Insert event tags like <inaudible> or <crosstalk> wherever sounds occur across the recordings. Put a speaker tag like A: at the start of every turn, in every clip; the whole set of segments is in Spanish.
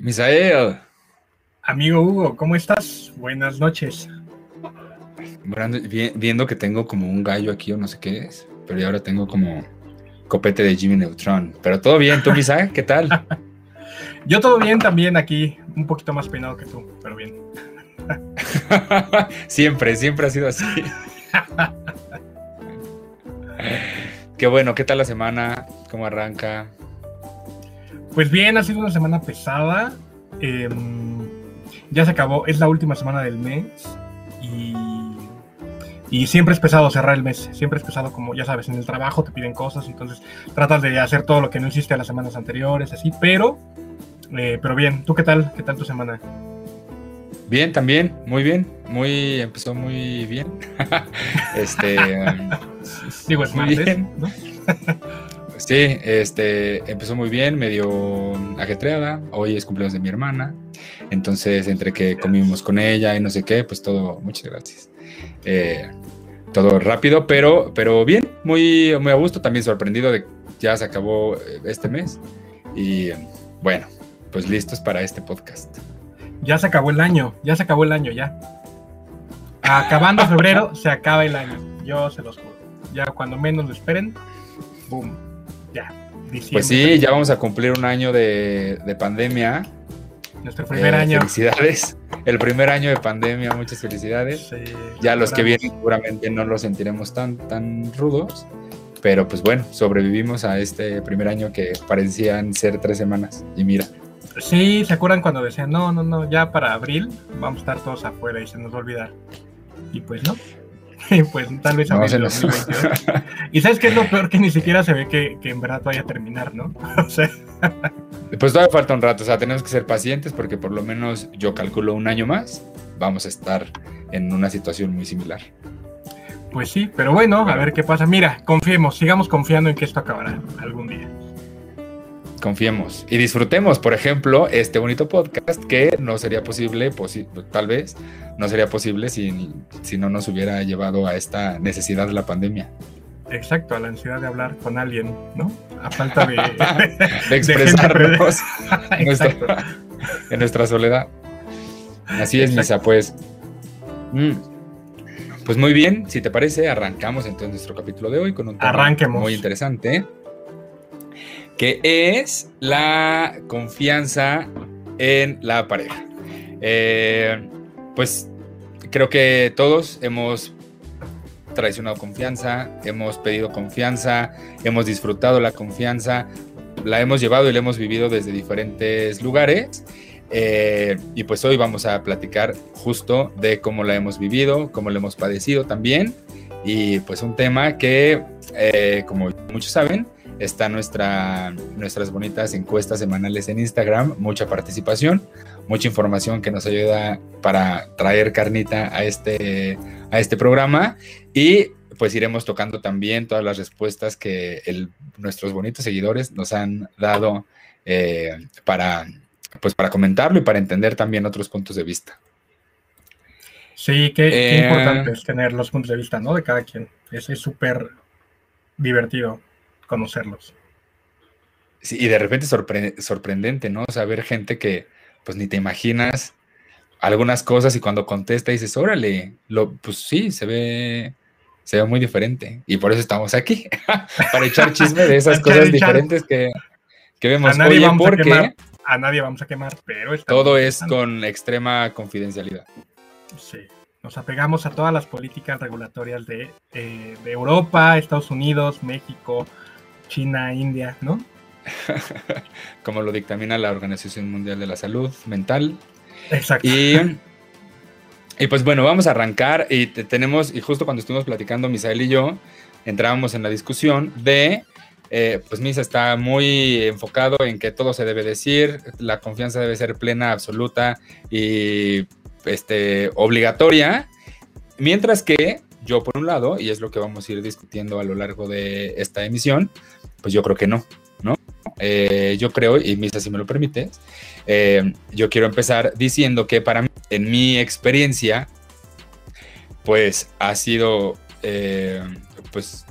A: Misael.
B: Amigo Hugo, ¿cómo estás? Buenas noches.
A: viendo que tengo como un gallo aquí o no sé qué es, pero ahora tengo como copete de Jimmy Neutron. Pero todo bien, ¿tú, Misael? ¿Qué tal? <laughs>
B: Yo todo bien también aquí, un poquito más peinado que tú, pero bien. <laughs>
A: siempre, siempre ha sido así. <laughs> Qué bueno, ¿qué tal la semana? ¿Cómo arranca?
B: Pues bien, ha sido una semana pesada. Em, ya se acabó, es la última semana del mes y, y, siempre es pesado cerrar el mes. Siempre es pesado, como ya sabes, en el trabajo te piden cosas, entonces tratas de hacer todo lo que no hiciste a las semanas anteriores, así, pero, eh, pero bien. ¿Tú qué tal? ¿Qué tal tu semana?
A: Bien, también, muy bien, muy, empezó muy bien. <laughs> este,
B: digo, es muy bien. ¿no? <laughs>
A: sí, este, empezó muy bien, medio ajetreada. Hoy es cumpleaños de mi hermana, entonces entre que comimos con ella y no sé qué, pues todo, muchas gracias. Eh, todo rápido, pero, pero bien, muy, muy a gusto, también sorprendido de que ya se acabó este mes y bueno, pues listos para este podcast.
B: Ya se acabó el año, ya se acabó el año, ya. Acabando <laughs> febrero, se acaba el año. Yo se los juro. Ya cuando menos lo esperen, boom, ya.
A: pues sí, ya vamos a cumplir un año de, pandemia.
B: Nuestro primer eh, año.
A: Felicidades. El primer año de pandemia, muchas felicidades. ya los que vienen seguramente no lo sentiremos tan, tan rudos. Pero pues bueno, sobrevivimos a este primer año que parecían ser tres semanas. Y mira.
B: Sí, ¿se acuerdan cuando decían, no, no, no, ya para abril vamos a estar todos afuera y se nos va a olvidar? Y pues no. <laughs> Y pues tal vez abril Y sabes qué es lo peor que ni siquiera se ve que, en verdad vaya a terminar, ¿no? <laughs> o sea.
A: Pues todavía falta un rato, o sea, tenemos que ser pacientes porque por lo menos yo calculo un año más, vamos a estar en una situación muy similar.
B: Pues sí, pero bueno, a ver qué pasa. Mira, confiemos, sigamos confiando en que esto acabará algún día
A: confiemos y disfrutemos, por ejemplo, este bonito podcast que no sería posible, tal vez, no sería posible si, si no nos hubiera llevado a esta necesidad de la pandemia.
B: Exacto, a la ansiedad de hablar con alguien, ¿no? A falta de, <laughs>
A: de expresarnos <laughs> en, nuestra, soledad. Así es, Misa, pues. Mm, pues muy bien, si te parece, arrancamos entonces nuestro capítulo de hoy con un tema muy interesante que es la confianza en la pareja. Eh, pues creo que todos hemos traicionado confianza, hemos pedido confianza, hemos disfrutado la confianza, la hemos llevado y la hemos vivido desde diferentes lugares. Eh, y pues hoy vamos a platicar justo de cómo la hemos vivido, cómo la hemos padecido también. Y pues un tema que, eh, como muchos saben, está nuestra, nuestras bonitas encuestas semanales en Instagram, mucha participación, mucha información que nos ayuda para traer carnita a este, a este programa y pues iremos tocando también todas las respuestas que nuestros bonitos seguidores nos han dado eh, para, pues para comentarlo y para entender también otros puntos de vista.
B: Sí, qué, eh, importante es tener los puntos de vista, ¿no? De cada quien. Es súper divertido conocerlos.
A: Sí, y de repente sorprendente, ¿no? Saber gente que pues ni te imaginas algunas cosas y cuando contesta dices, órale, lo, pues sí, se ve, se ve muy diferente. Y por eso estamos aquí, <laughs> para echar chisme de esas <laughs> cosas diferentes que, vemos.
B: A nadie, vamos a, quemar, a nadie vamos a quemar, pero...
A: Todo es con extrema confidencialidad.
B: Sí nos apegamos a todas las políticas regulatorias de, eh, de, Europa, Estados Unidos, México, China, India, ¿no? <laughs>
A: Como lo dictamina la Organización Mundial de la Salud Mental.
B: Exacto.
A: Y, y pues bueno, vamos a arrancar y tenemos, y justo cuando estuvimos platicando Misael y yo, entrábamos en la discusión de, eh, pues Misa está muy enfocado en que todo se debe decir, la confianza debe ser plena, absoluta y este, obligatoria, mientras que yo por un lado, y es lo que vamos a ir discutiendo a lo largo de esta emisión, pues yo creo que no, ¿no? Eh, yo creo, y Misa, si me lo permites, eh, yo quiero empezar diciendo que para mí, en mi experiencia, pues ha sido, eh, pues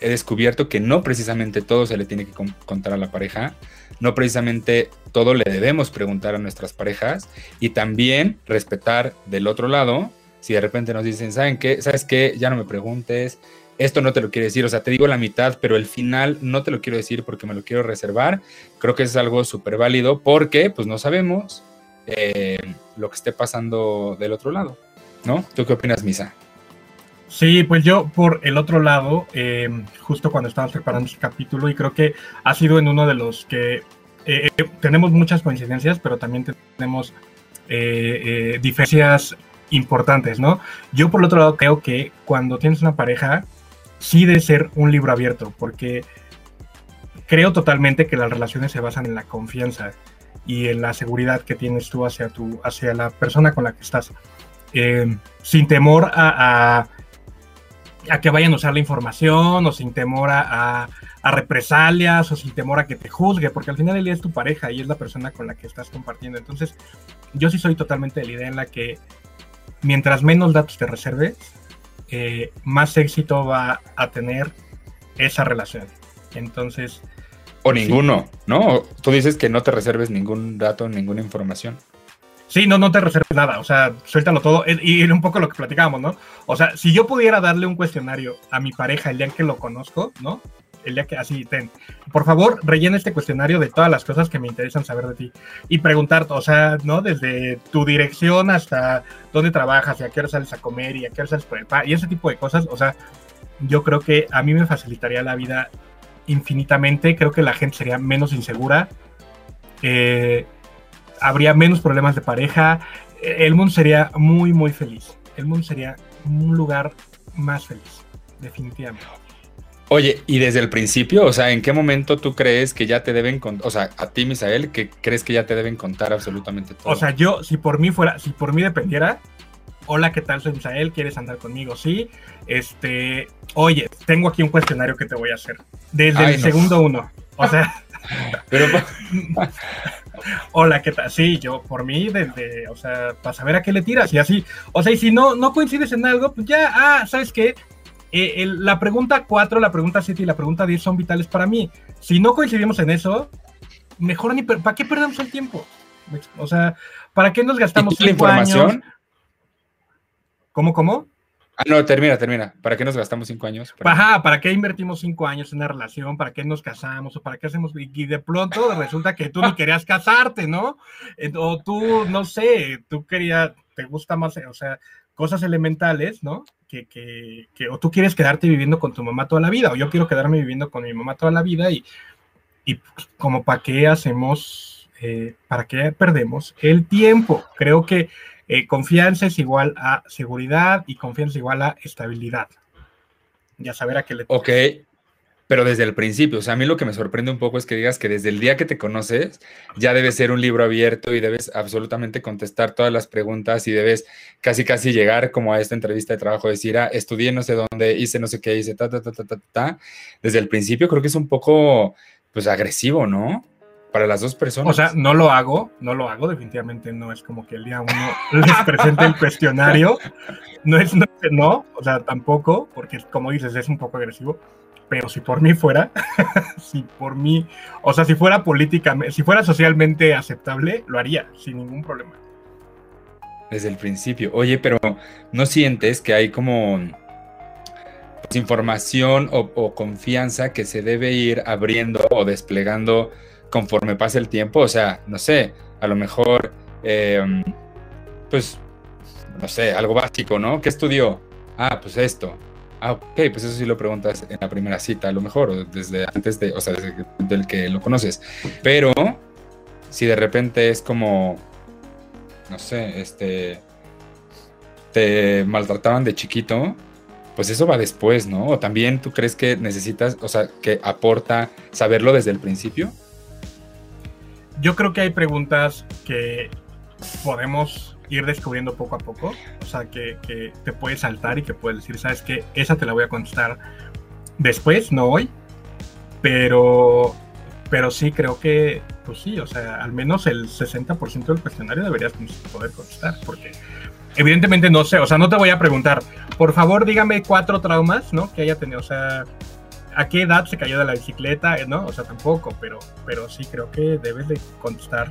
A: he descubierto que no precisamente todo se le tiene que contar a la pareja, no precisamente todo le debemos preguntar a nuestras parejas y también respetar del otro lado, si de repente nos dicen, ¿saben qué? ¿Sabes qué? Ya no me preguntes, esto no te lo quiero decir, o sea, te digo la mitad, pero el final no te lo quiero decir porque me lo quiero reservar. Creo que es algo súper válido porque pues no sabemos eh, lo que esté pasando del otro lado, ¿no? ¿Tú qué opinas, Misa?
B: Sí, pues yo por el otro lado, eh, justo cuando estábamos preparando este capítulo, y creo que ha sido en uno de los que eh, tenemos muchas coincidencias, pero también tenemos diferencias importantes, ¿no? Yo por el otro lado creo que cuando tienes una pareja, sí debe ser un libro abierto, porque creo totalmente que las relaciones se basan en la confianza y en la seguridad que tienes tú hacia, hacia la persona con la que estás, eh, sin temor a, que vayan a usar la información o sin temor a, a, represalias o sin temor a que te juzgue, porque al final del día es tu pareja y es la persona con la que estás compartiendo. Entonces, yo sí soy totalmente de la idea en la que mientras menos datos te reserves, eh, más éxito va a tener esa relación. Entonces...
A: O ninguno, ¿no? Tú dices que no te reserves ningún dato, ninguna información.
B: Sí, no, no te reserves nada, o sea, suéltalo todo. Y un poco lo que platicábamos, ¿no? O sea, si yo pudiera darle un cuestionario a mi pareja el día que lo conozco, ¿no? El día que así, ten, por favor, rellena este cuestionario de todas las cosas que me interesan saber de ti y preguntar, o sea, ¿no? Desde tu dirección hasta dónde trabajas y a qué hora sales a comer y a qué hora sales por el y ese tipo de cosas, o sea, yo creo que a mí me facilitaría la vida infinitamente, creo que la gente sería menos insegura, eh, habría menos problemas de pareja, el mundo sería muy, muy feliz, el mundo sería un lugar más feliz, definitivamente.
A: Oye, y desde el principio, o sea, ¿en qué momento tú crees que ya te deben contar, o sea, a ti, Misael, que crees que ya te deben contar absolutamente todo?
B: O sea, yo, si por mí fuera, si por mí dependiera, hola, ¿qué tal? Soy Misael, ¿quieres andar conmigo? Sí, este, oye, tengo aquí un cuestionario que te voy a hacer. Desde el segundo uno, o sea... <laughs> Pero... <laughs> Hola, ¿qué tal? Sí, yo por mí, desde, o sea, para saber a qué le tiras y así. O sea, y si no, no coincides en algo, pues ya, ah, ¿sabes qué? Eh, la pregunta 4, la pregunta 7 y la pregunta 10 son vitales para mí. Si no coincidimos en eso, mejor ni... ¿Para qué perdemos el tiempo? O sea, ¿para qué nos gastamos
A: cinco información? años?
B: ¿Cómo, cómo?
A: Ah, no, termina, termina. ¿Para qué nos gastamos cinco años?
B: Ajá, ¿para qué invertimos cinco años en una relación? ¿Para qué nos casamos? ¿O para qué hacemos? Y de pronto resulta que tú ni <laughs> querías casarte, ¿no? O tú, no sé, tú querías, te gusta más, o sea, cosas elementales, ¿no? Que, que, que, o tú quieres quedarte viviendo con tu mamá toda la vida, o yo quiero quedarme viviendo con mi mamá toda la vida, y, y como para qué hacemos, eh, para qué perdemos el tiempo. Creo que eh, confianza es igual a seguridad y confianza es igual a estabilidad. Ya saber a qué le
A: Ok, pero desde el principio. O sea, a mí lo que me sorprende un poco es que digas que desde el día que te conoces ya debes ser un libro abierto y debes absolutamente contestar todas las preguntas y debes casi casi llegar como a esta entrevista de trabajo, decir, ah, estudié no sé dónde, hice no sé qué, hice ta, ta, ta, ta, ta, ta. Desde el principio creo que es un poco, pues, agresivo, ¿no? Para las dos personas.
B: O sea, no lo hago, no lo hago, definitivamente no es como que el día uno <laughs> les presente el cuestionario. No es no, no, o sea, tampoco, porque como dices, es un poco agresivo pero si por mí fuera, <laughs> si por mí, o sea, si fuera políticamente, si fuera socialmente aceptable, lo haría sin ningún problema.
A: Desde el principio. Oye, pero ¿no sientes que hay como pues, información o, confianza que se debe ir abriendo o desplegando conforme pasa el tiempo? O sea, no sé, a lo mejor, em, pues, no sé, algo básico, ¿no? ¿Qué estudió? Ah, pues esto Ah, ok, pues eso sí lo preguntas en la primera cita, a lo mejor, o desde antes de, o sea, desde del que lo conoces. Pero si de repente es como, no sé, este, te maltrataban de chiquito, pues eso va después, ¿no? O también tú crees que necesitas, o sea, que aporta saberlo desde el principio.
B: Yo creo que hay preguntas que podemos ir descubriendo poco a poco. O sea, que, que te puedes saltar y que puedes decir, ¿sabes qué? Esa te la voy a contestar después, no hoy. Pero, pero sí creo que, pues sí, o sea, al menos el 60% del cuestionario deberías poder contestar. Porque evidentemente no sé, o sea, no te voy a preguntar, por favor dígame cuatro traumas, ¿no? Que haya tenido, o sea, a qué edad se cayó de la bicicleta, ¿no? O sea, tampoco, pero, pero sí creo que debes de contestar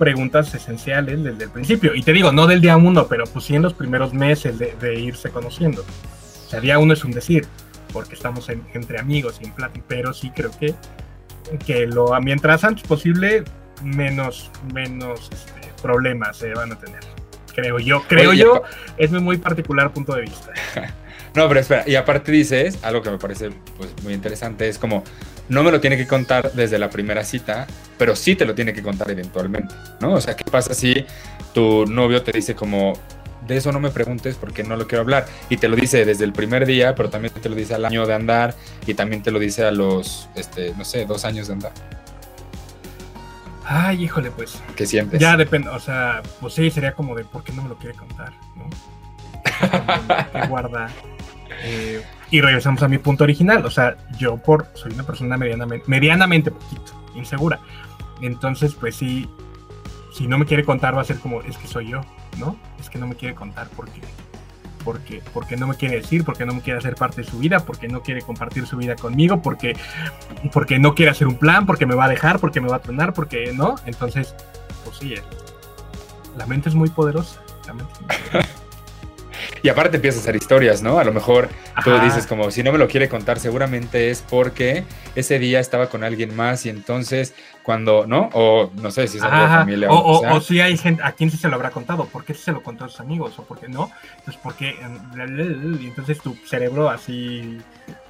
B: preguntas esenciales desde el principio. Y te digo, no del día uno, pero pues sí en los primeros meses de, irse conociendo. O sea, día uno es un decir, porque estamos entre amigos y en plática, pero sí creo que, que lo, mientras antes posible, menos, menos este, problemas se van a tener. Creo yo, creo yo, es mi muy particular punto de vista. <laughs>
A: no, pero espera, y aparte dices, algo que me parece pues, muy interesante, es como, no me lo tiene que contar desde la primera cita, pero sí te lo tiene que contar eventualmente, ¿no? O sea, ¿qué pasa si tu novio te dice como, de eso no me preguntes porque no lo quiero hablar. Y te lo dice desde el primer día, pero también te lo dice al año de andar y también te lo dice a los, este, no sé, dos años de andar.
B: Ay, híjole, pues.
A: ¿Qué sientes?
B: Ya depende, o sea, pues sí, sería como de por qué no me lo quiere contar, ¿no? <laughs> ¿Qué guarda? Eh, y regresamos a mi punto original, o sea, yo por soy una persona medianamente, poquito insegura. Entonces, pues sí, si no me quiere contar va a ser como, es que soy yo, ¿no? Es que no me quiere contar porque porque, porque no me quiere decir, porque no me quiere hacer parte de su vida, porque no quiere compartir su vida conmigo, porque, porque no quiere hacer un plan, porque me va a dejar, porque me va a tronar, porque no. Entonces, pues sí, eh, la mente es muy poderosa. <laughs>
A: y aparte empiezas a hacer historias, ¿no? A lo mejor tú dices como, si no me lo quiere contar, seguramente es porque ese día estaba con alguien más y entonces cuando, ¿no? O no sé si es
B: algo de familia. O, o, si hay gente, ¿a quién se lo habrá contado? ¿Por qué se lo contó a sus amigos? ¿O por qué no? Entonces, porque y entonces tu cerebro así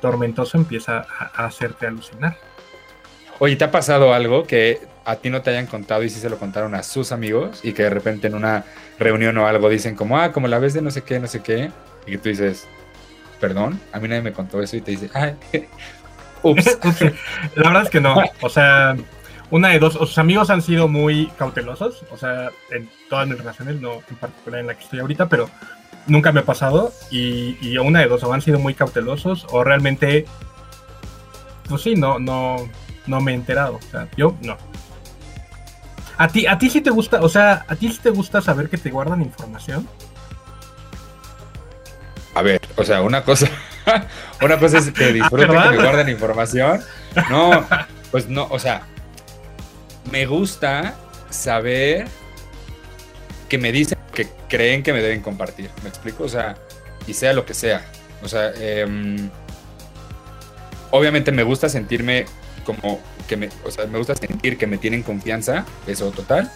B: tormentoso empieza a, hacerte alucinar.
A: Oye, ¿te ha pasado algo que a ti no te hayan contado y si se lo contaron a sus amigos y que de repente en una reunión o algo dicen como, ah, como la vez de no sé qué, no sé qué, y que tú dices, perdón, a mí nadie me contó eso y te dice, ay, <laughs>
B: ups. <laughs> la verdad es que no, o sea, una de dos, sus amigos han sido muy cautelosos, o sea, en todas mis relaciones, no en particular en la que estoy ahorita, pero nunca me ha pasado y, y una de dos, o han sido muy cautelosos o realmente, pues sí, no, no, no me he enterado, o sea, yo no. A ti, a ti sí te gusta, o sea, a ti sí te gusta saber que te guardan información.
A: A ver, o sea, una cosa, <laughs> una cosa es que disfruten que me guarden información. No, pues no, o sea, me gusta saber que me dicen que creen que me deben compartir. ¿Me explico? O sea, y sea lo que sea. O sea, em, obviamente me gusta sentirme como que me, o sea, me gusta sentir que me tienen confianza, eso total.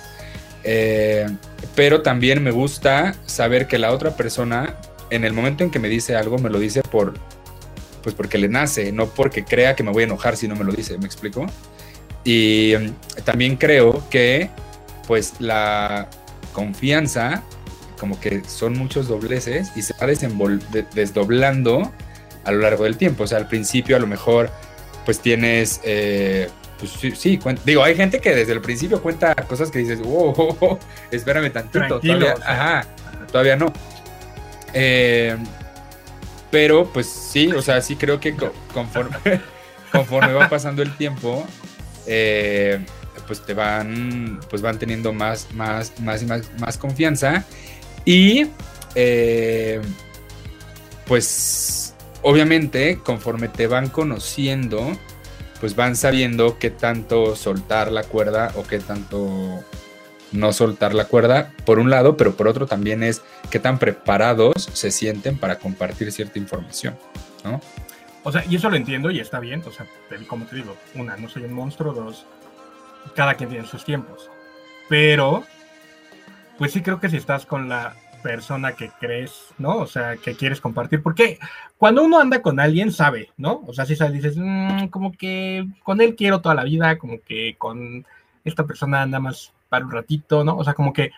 A: Eh, pero también me gusta saber que la otra persona, en el momento en que me dice algo, me lo dice por, pues porque le nace, no porque crea que me voy a enojar si no me lo dice. ¿Me explico? Y em, también creo que pues la confianza, como que son muchos dobleces y se va desdoblando a lo largo del tiempo. O sea, al principio a lo mejor pues tienes, eh, pues sí, digo, hay gente que desde el principio cuenta cosas que dices, wow, <laughs> espérame tantito, todavía, ajá, todavía no. Eh, pero pues sí, o sea, sí creo que conforme, <laughs> conforme va pasando el tiempo, eh, pues te van, pues van teniendo más, más, más y más, más confianza. Y eh, pues obviamente conforme te van conociendo, pues van sabiendo qué tanto soltar la cuerda o qué tanto no soltar la cuerda, por un lado, pero por otro también es qué tan preparados se sienten para compartir cierta información, ¿no?
B: O sea, y eso lo entiendo y está bien. O sea, como te digo, una, no soy un monstruo, dos, cada quien tiene sus tiempos. Pero, pues sí creo que si estás con la persona que crees, ¿no? O sea, que quieres compartir. Porque cuando uno anda con alguien, sabe, ¿no? O sea, si sabes, dices, mm, como que con él quiero toda la vida, como que con esta persona anda más para un ratito, ¿no? O sea, como que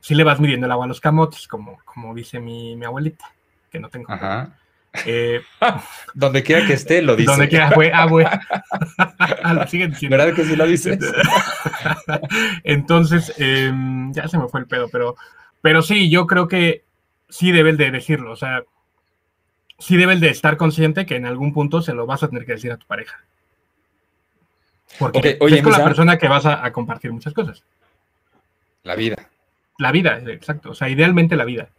B: si le vas midiendo el agua a los camotes, como, como dice mi, mi abuelita, que no tengo. Ajá.
A: Eh, <laughs> donde quiera que esté, lo dice.
B: Donde quiera, fue, <laughs> ah, güey. lo siguen diciendo.
A: ¿Verdad que sí lo dices? <laughs>
B: Entonces, em, ya se me fue el pedo, pero, pero sí, yo creo que sí debes de decirlo. O sea, sí debes de estar consciente que en algún punto se lo vas a tener que decir a tu pareja. Porque es con la persona que vas a compartir muchas cosas.
A: La vida.
B: La vida, exacto. O sea, idealmente la vida.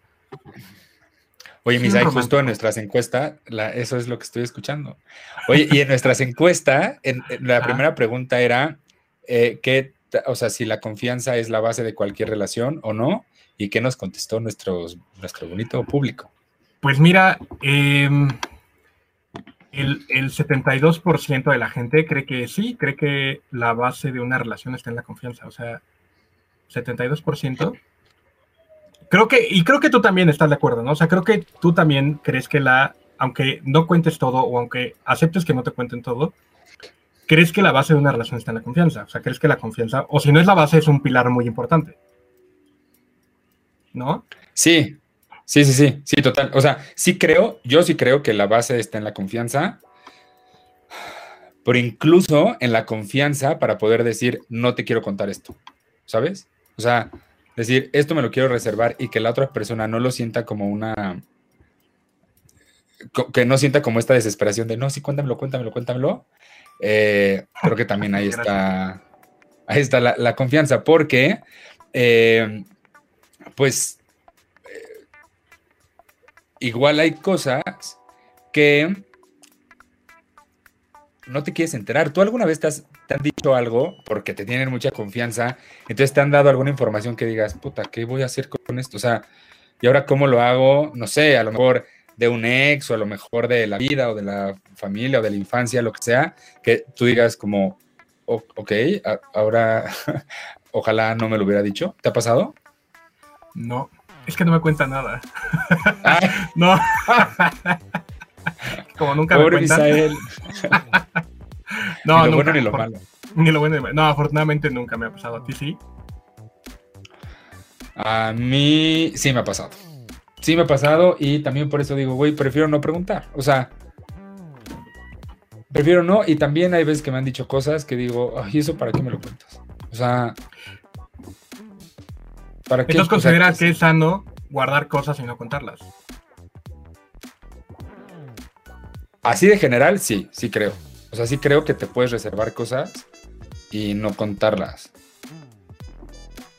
A: Oye, Misa, justo en nuestras encuestas, eso es lo que estoy escuchando. Oye, y en nuestras encuestas, en, la primera pregunta era, eh, ¿qué, o sea, si la confianza es la base de cualquier relación o no? ¿Y qué nos contestó nuestros, nuestro bonito público?
B: Pues mira, em, el, el 72% de la gente cree que sí, cree que la base de una relación está en la confianza. O sea, 72%. Creo que, y creo que tú también estás de acuerdo, ¿no? O sea, creo que tú también crees que la, aunque no cuentes todo o aunque aceptes que no te cuenten todo, crees que la base de una relación está en la confianza. O sea, crees que la confianza, o si no es la base, es un pilar muy importante. ¿No?
A: Sí, sí, sí, sí, sí, total. O sea, sí creo, yo sí creo que la base está en la confianza, pero incluso en la confianza para poder decir, no te quiero contar esto, ¿sabes? O sea, decir, esto me lo quiero reservar y que la otra persona no lo sienta como una... que no sienta como esta desesperación de, no, sí, cuéntamelo, cuéntamelo, cuéntamelo. Eh, creo que también ahí está, ahí está la, confianza, porque, eh, pues, eh, igual hay cosas que no te quieres enterar. ¿Tú alguna vez te, te, han dicho algo porque te tienen mucha confianza? Entonces te han dado alguna información que digas, puta, ¿qué voy a hacer con esto? O sea, ¿y ahora cómo lo hago? No sé, a lo mejor de un ex o a lo mejor de la vida o de la familia o de la infancia, lo que sea, que tú digas como, ok, ahora <laughs> ojalá no me lo hubiera dicho. ¿Te ha pasado?
B: No, es que no me cuenta nada. <laughs> no. Como nunca me cuentan. <laughs> no, ni lo bueno ni lo malo. Ni lo bueno ni lo malo. No, afortunadamente nunca me ha pasado. ¿A ti sí?
A: A mí sí me ha pasado. Sí me ha pasado y también por eso digo, güey, prefiero no preguntar. O sea, prefiero no. Y también hay veces que me han dicho cosas que digo, ay, ¿eso para qué me lo cuentas? O sea,
B: ¿para qué? Entonces consideras que es sano guardar cosas y no contarlas.
A: Así de general, sí, sí creo. O sea, sí creo que te puedes reservar cosas y no contarlas.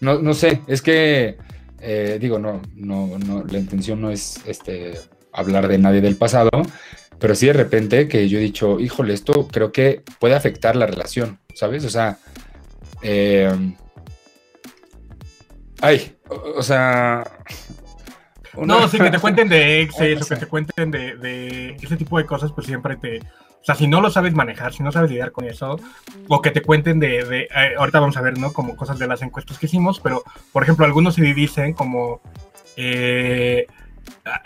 A: No, no sé, es que, eh, digo, no, no, no, la intención no es este, hablar de nadie del pasado, pero sí de repente que yo he dicho, híjole, esto creo que puede afectar la relación, ¿sabes? O sea, eh, ay, o sea,
B: no, sí, que te cuenten de exes o que te cuenten de, ese tipo de cosas, pues siempre te... O sea, si no lo sabes manejar, si no sabes lidiar con eso, o que te cuenten de... de eh, ahorita vamos a ver, ¿no? Como cosas de las encuestas que hicimos, pero, por ejemplo, algunos sí dicen como... Eh,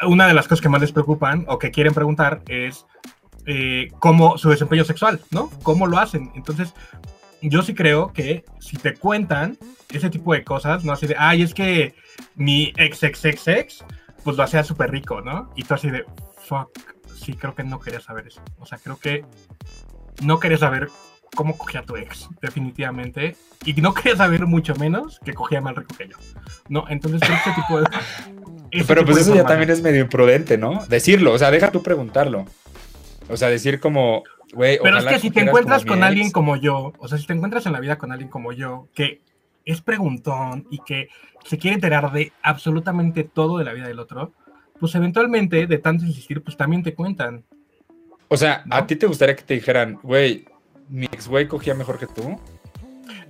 B: una de las cosas que más les preocupan o que quieren preguntar es eh, cómo su desempeño sexual, ¿no? ¿Cómo lo hacen? Entonces, yo sí creo que si te cuentan ese tipo de cosas, no así de, ay, es que mi ex, ex, ex, ex, pues lo hacía súper rico, ¿no? Y tú así de, fuck, sí, creo que no quería saber eso. O sea, creo que no quería saber cómo cogía tu ex, definitivamente. Y no quería saber mucho menos que cogía más rico que yo. ¿No? Entonces, este tipo de. <laughs>
A: Pero pues eso ya también es medio imprudente, ¿no? Decirlo, o sea, deja tú preguntarlo. O sea, decir como,
B: Pero es que si te encuentras con alguien como yo, o sea, si te encuentras en la vida con alguien como yo, que es preguntón y que se quiere enterar de absolutamente todo de la vida del otro, pues eventualmente, de tanto insistir, pues también te cuentan.
A: O sea, ¿a ti te gustaría que te dijeran, güey, mi ex güey cogía mejor que tú?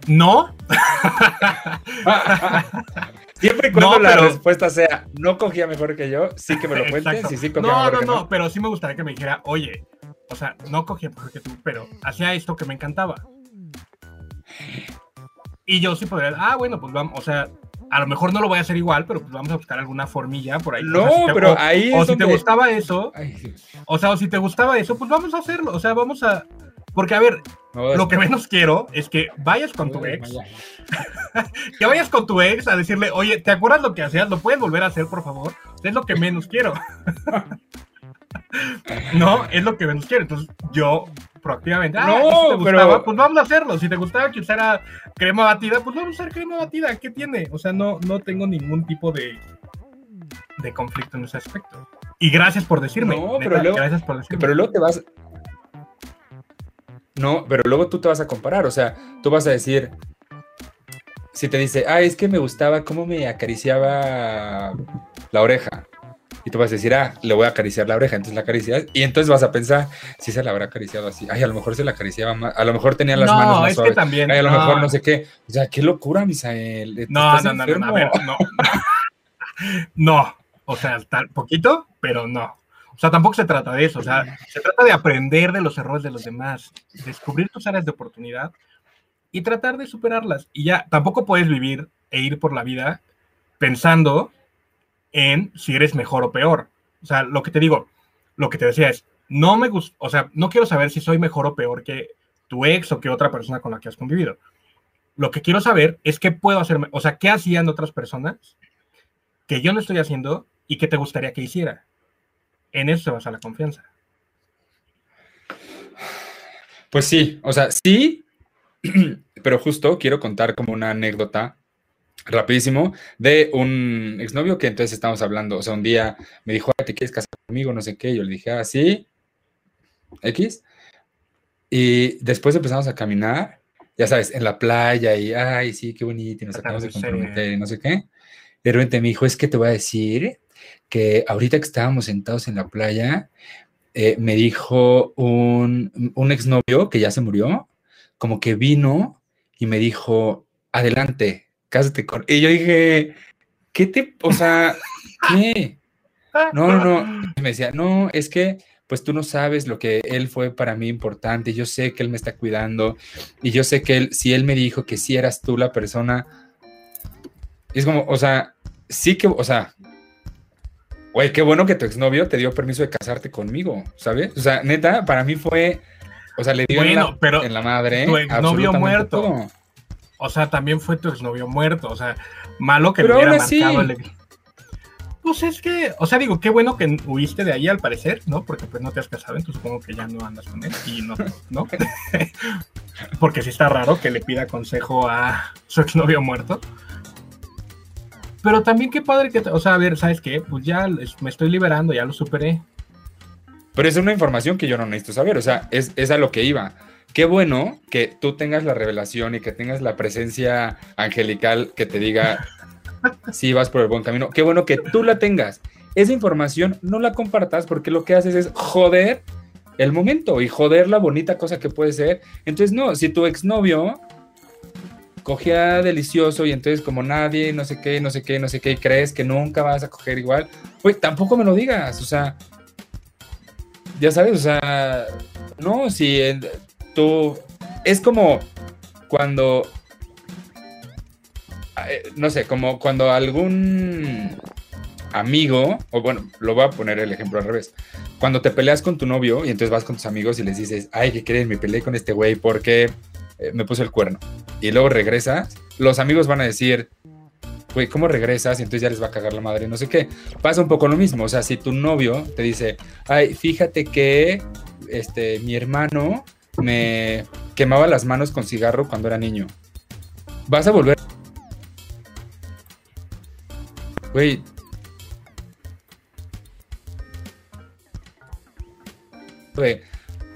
B: No. <laughs>
A: Siempre y cuando la respuesta sea no cogía mejor que yo, sí que me lo cuentes sí cogía
B: no, no, no, pero sí me gustaría que me dijera, oye, o sea, no cogía mejor que tú, pero hacía esto que me encantaba. Y yo sí podría, ah, bueno, pues vamos, o sea, a lo mejor no lo voy a hacer igual, pero pues vamos a buscar alguna formilla por ahí.
A: No, pero ahí
B: O si te gustaba eso, o sea, o si te gustaba eso, pues vamos a hacerlo. O sea, vamos a. Porque, a ver, lo que menos quiero es que vayas con tu ex. <laughs> que vayas con tu ex a decirle, oye, ¿te acuerdas lo que hacías? ¿Lo puedes volver a hacer, por favor? Es lo que menos quiero. <laughs> no, es lo que menos quiero. Entonces, yo proactivamente. Ah, no, pero... pues vamos a hacerlo. Si te gustaba que usara crema batida, pues vamos a usar crema batida. ¿Qué tiene? O sea, no, no tengo ningún tipo de, de conflicto en ese aspecto. Y gracias por decirme. No,
A: pero luego, gracias por decirme. Pero luego te vas. No, pero luego tú te vas a comparar. O sea, tú vas a decir. Si te dice, ah, es que me gustaba cómo me acariciaba la oreja. Y tú vas a decir, ah, le voy a acariciar la oreja, entonces la acaricias, y entonces vas a pensar, si se la habrá acariciado así, ay, a lo mejor se la acariciaba más, a lo mejor tenía las manos más
B: es que también,
A: ay, a lo mejor no sé qué, o sea, qué locura, Misael.
B: No, no, no, no, a ver, no. <laughs> no, o sea, tal poquito, pero no. O sea, tampoco se trata de eso, o sea, se trata de aprender de los errores de los demás, descubrir tus áreas de oportunidad y tratar de superarlas. Y ya, tampoco puedes vivir e ir por la vida pensando en si eres mejor o peor. O sea, lo que te digo, lo que te decía es, no me gusta, o sea, no quiero saber si soy mejor o peor que tu ex o que otra persona con la que has convivido. Lo que quiero saber es qué puedo hacer, o sea, qué hacían otras personas que yo no estoy haciendo y que te gustaría que hiciera. En eso se basa la confianza.
A: Pues sí, o sea, sí, <clears throat> pero justo quiero contar como una anécdota rapidísimo de un exnovio que entonces estamos hablando, o sea, un día me dijo, ¿te quieres casar conmigo? No sé qué, yo le dije, ah, sí, X. Y después empezamos a caminar, ya sabes, en la playa y, ay, sí, qué bonito, y nos acabamos de comprometer y no sé qué. De repente me dijo, es que te voy a decir que ahorita que estábamos sentados en la playa, eh, me dijo un, un exnovio que ya se murió, como que vino y me dijo, adelante, cásate con... Y yo dije, ¿qué te, o sea, qué? No, no, no. me decía, no, es que pues tú no sabes lo que él fue para mí importante, yo sé que él me está cuidando y yo sé que él, si él me dijo que si eras tú la persona, es como, o sea, sí que, o sea, güey, qué bueno que tu exnovio te dio permiso de casarte conmigo, ¿sabes? O sea, neta, para mí fue, o sea, le dio en, la, pero en la madre.
B: Tu exnovio muerto. O sea, también fue tu exnovio muerto. O sea, malo que Pero hubiera marcado el. Pues es que, o sea, digo, qué bueno que huiste de ahí al parecer, ¿no? Porque pues no te has casado, entonces supongo que ya no andas con él y no, ¿no? <laughs> Porque sí está raro que le pida consejo a su exnovio muerto. Pero también qué padre que, o sea, a ver, ¿sabes qué? Pues ya me estoy liberando, ya lo superé.
A: Pero es una información que yo no necesito saber, o sea, es, es a lo que iba qué bueno que tú tengas la revelación y que tengas la presencia angelical que te diga <laughs> si vas por el buen camino. Qué bueno que tú la tengas. Esa información no la compartas porque lo que haces es joder el momento y joder la bonita cosa que puede ser. Entonces, no, si tu exnovio cogía delicioso y entonces como nadie, no sé qué, no sé qué, no sé qué, y crees que nunca vas a coger igual, pues tampoco me lo digas, o sea, ya sabes, o sea, no, si tú, es como cuando, eh, no sé, como cuando algún amigo, o bueno, lo voy a poner el ejemplo al revés, cuando te peleas con tu novio y entonces vas con tus amigos y les dices, ay, ¿qué crees? Me peleé con este güey porque eh, me puso el cuerno. Y luego regresas, los amigos van a decir, güey, ¿cómo regresas? Y entonces ya les va a cagar la madre, no sé qué. Pasa un poco lo mismo, o sea, si tu novio te dice, ay, fíjate que este, mi hermano me quemaba las manos con cigarro cuando era niño. Vas a volver. Güey.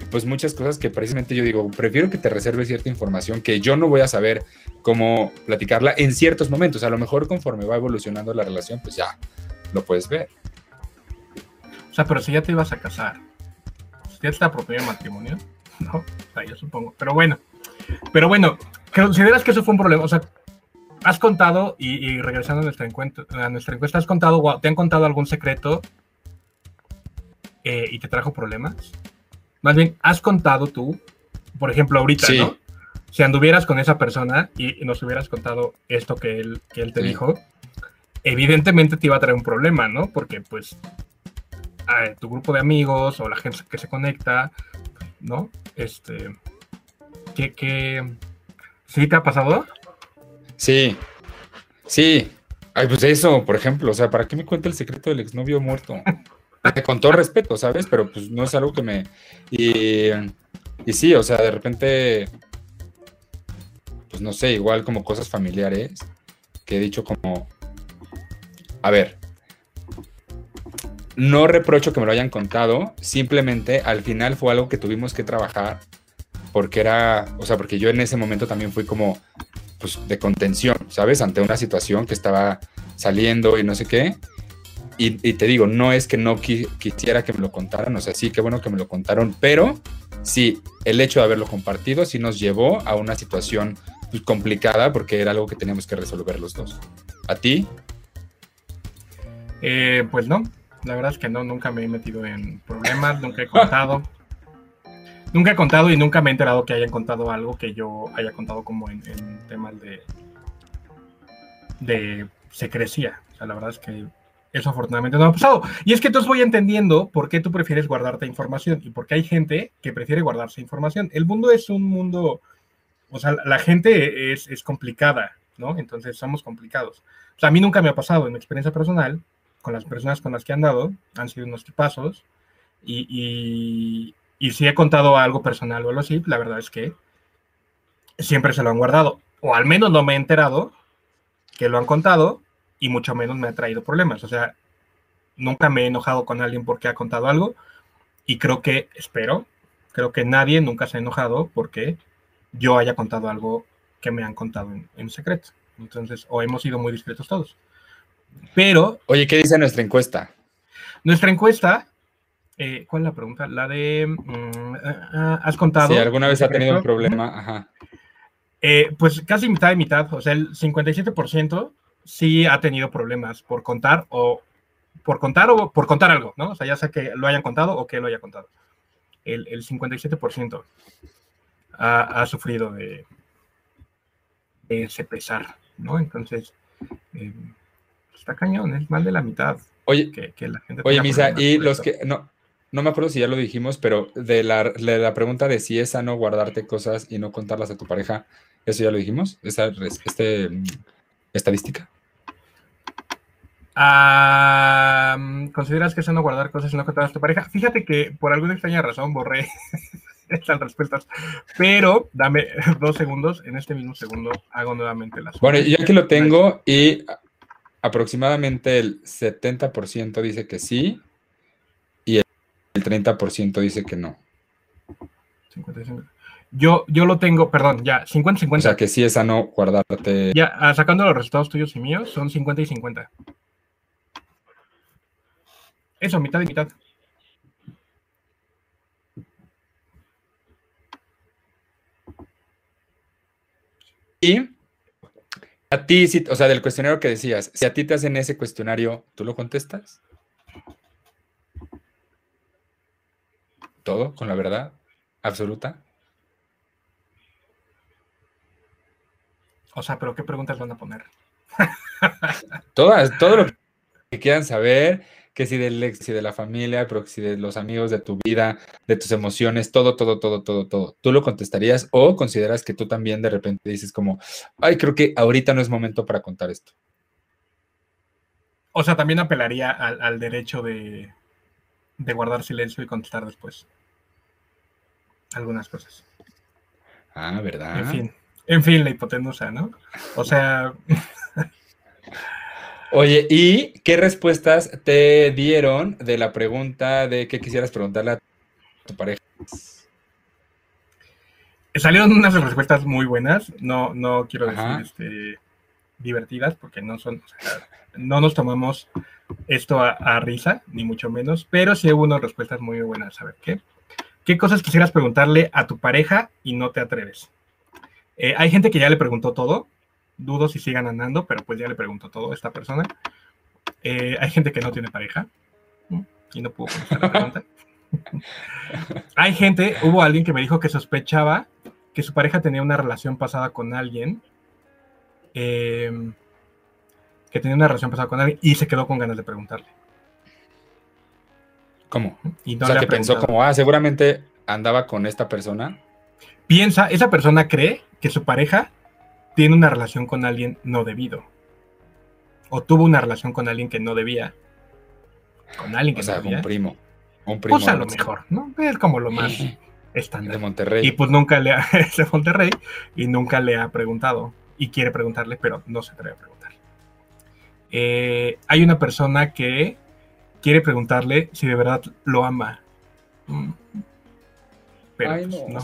A: Pues muchas cosas que precisamente yo digo, prefiero que te reserves cierta información que yo no voy a saber cómo platicarla en ciertos momentos. A lo mejor conforme va evolucionando la relación, pues ya lo puedes ver.
B: O sea, pero si ya te ibas a casar, si ya te proponiendo matrimonio, ¿no? O sea, yo supongo. Pero bueno, pero bueno, ¿consideras que eso fue un problema? O sea, has contado, y, regresando a nuestra, a nuestra encuesta, ¿has contado, ¿te han contado algún secreto eh, y te trajo problemas? Más bien, ¿has contado tú, por ejemplo, ahorita, ¿no? Si anduvieras con esa persona y, nos hubieras contado esto que él, que él te dijo, evidentemente te iba a traer un problema, ¿no? Porque pues tu grupo de amigos o la gente que se conecta, ¿no? Este, ¿qué, qué, sí te ha pasado?
A: Sí, sí. Ay, pues eso, por ejemplo, o sea, ¿para qué me cuenta el secreto del exnovio muerto? <laughs> Con todo respeto, ¿sabes? Pero pues no es algo que me... Y, y sí, o sea, de repente, pues no sé, igual como cosas familiares, que he dicho como, a ver, no reprocho que me lo hayan contado, simplemente al final fue algo que tuvimos que trabajar porque era, o sea, porque yo en ese momento también fui como, pues, de contención, ¿sabes? Ante una situación que estaba saliendo y no sé qué. y, te digo, no es que no quisiera que me lo contaran, o sea, sí, qué bueno que me lo contaron, pero sí, el hecho de haberlo compartido sí nos llevó a una situación pues, complicada porque era algo que teníamos que resolver los dos. ¿A ti?
B: Eh, pues no, la verdad es que no, nunca me he metido en problemas, nunca he contado. nunca he contado y nunca me he enterado que hayan contado algo que yo haya contado como en, temas de, de secrecía. O sea, la verdad es que eso afortunadamente no ha pasado. Y es que entonces voy entendiendo por qué tú prefieres guardarte información y por qué hay gente que prefiere guardarse información. El mundo es un mundo, o sea, la gente es, es complicada, ¿no? Entonces somos complicados. O sea, a mí nunca me ha pasado en mi experiencia personal con las personas con las que he andado, han sido unos tipazos, y, y, si he contado algo personal o algo así, la verdad es que siempre se lo han guardado, o al menos no me he enterado que lo han contado, y mucho menos me ha traído problemas. O sea, nunca me he enojado con alguien porque ha contado algo, y creo que, espero, creo que nadie nunca se ha enojado porque yo haya contado algo que me han contado en, en secreto. Entonces, o hemos sido muy discretos todos. Pero.
A: Oye, ¿qué dice nuestra encuesta?
B: Nuestra encuesta. Eh, ¿Cuál es la pregunta? La de. Mm, ah, ah, ¿Has contado?
A: Si alguna vez ha tenido un problema. Ajá.
B: Eh, pues casi mitad y mitad. O sea, el 57% sí ha tenido problemas por contar o. Por contar o por contar algo, ¿no? O sea, ya sea que lo hayan contado o que lo haya contado. El, el 57% ha, ha, sufrido de, ese pesar, ¿no? Entonces. Eh, está cañón, es más de la mitad.
A: Oye, que, la gente oye Misa, y los que, no, no me acuerdo si ya lo dijimos, pero de la, la, pregunta de si es sano guardarte cosas y no contarlas a tu pareja, ¿eso ya lo dijimos? ¿Esa este, estadística?
B: ¿Consideras que es sano guardar cosas y no contarlas a tu pareja? Fíjate que por alguna extraña razón borré <laughs> estas respuestas, pero dame <laughs> dos segundos, en este mismo segundo hago nuevamente las.
A: Bueno, yo aquí lo tengo y aproximadamente el 70% dice que sí y el 30% dice que no.
B: Yo, yo lo tengo, perdón, ya, 50-50. O
A: sea, que sí es sano guardarte.
B: Ya, ah, sacando los resultados tuyos y míos, son 50 y 50. Eso, mitad y mitad.
A: Y a ti, o sea, del cuestionario que decías, si a ti te hacen ese cuestionario, ¿tú lo contestas? ¿Todo con la verdad absoluta?
B: O sea, pero ¿qué preguntas van a poner?
A: Todas, todo lo que quieran saber, que si del ex, si de la familia, pero si de los amigos, de tu vida, de tus emociones, todo, todo, todo, todo, todo. ¿Tú lo contestarías o consideras que tú también de repente dices como, ay, creo que ahorita no es momento para contar esto?
B: O sea, también apelaría al, derecho de, de guardar silencio y contestar después. Algunas cosas.
A: Ah, ¿verdad?
B: En fin, en fin, la hipotenusa, ¿no? O sea... <laughs>
A: Oye, ¿y qué respuestas te dieron de la pregunta de qué quisieras preguntarle a tu pareja?
B: Salieron unas respuestas muy buenas, no, no quiero decir este, divertidas, porque no son, no nos tomamos esto a, risa, ni mucho menos, pero sí hubo unas respuestas muy buenas. A ver, ¿qué? ¿Qué cosas quisieras preguntarle a tu pareja y no te atreves? Eh, hay gente que ya le preguntó todo, dudo si sigan andando, pero pues ya le pregunto todo a esta persona. Eh, hay gente que no tiene pareja y no pudo contestar la pregunta. <laughs> hay gente, hubo alguien que me dijo que sospechaba que su pareja tenía una relación pasada con alguien, em, que tenía una relación pasada con alguien y se quedó con ganas de preguntarle.
A: ¿Cómo? Y no o sea, que pensó como, ah, seguramente andaba con esta persona.
B: Piensa, esa persona cree que su pareja tiene una relación con alguien no debido. O tuvo una relación con alguien que no debía. Con alguien que o sea, no debía.
A: un primo. Un primo.
B: Pues a lo mejor, ¿no? Es como lo más estándar.
A: De Monterrey.
B: Y pues nunca le ha, <laughs> es de Monterrey y nunca le ha preguntado. Y quiere preguntarle, pero no se atreve a preguntar. Eh, hay una persona que quiere preguntarle si de verdad lo ama. Mm. Pero pues, no. no.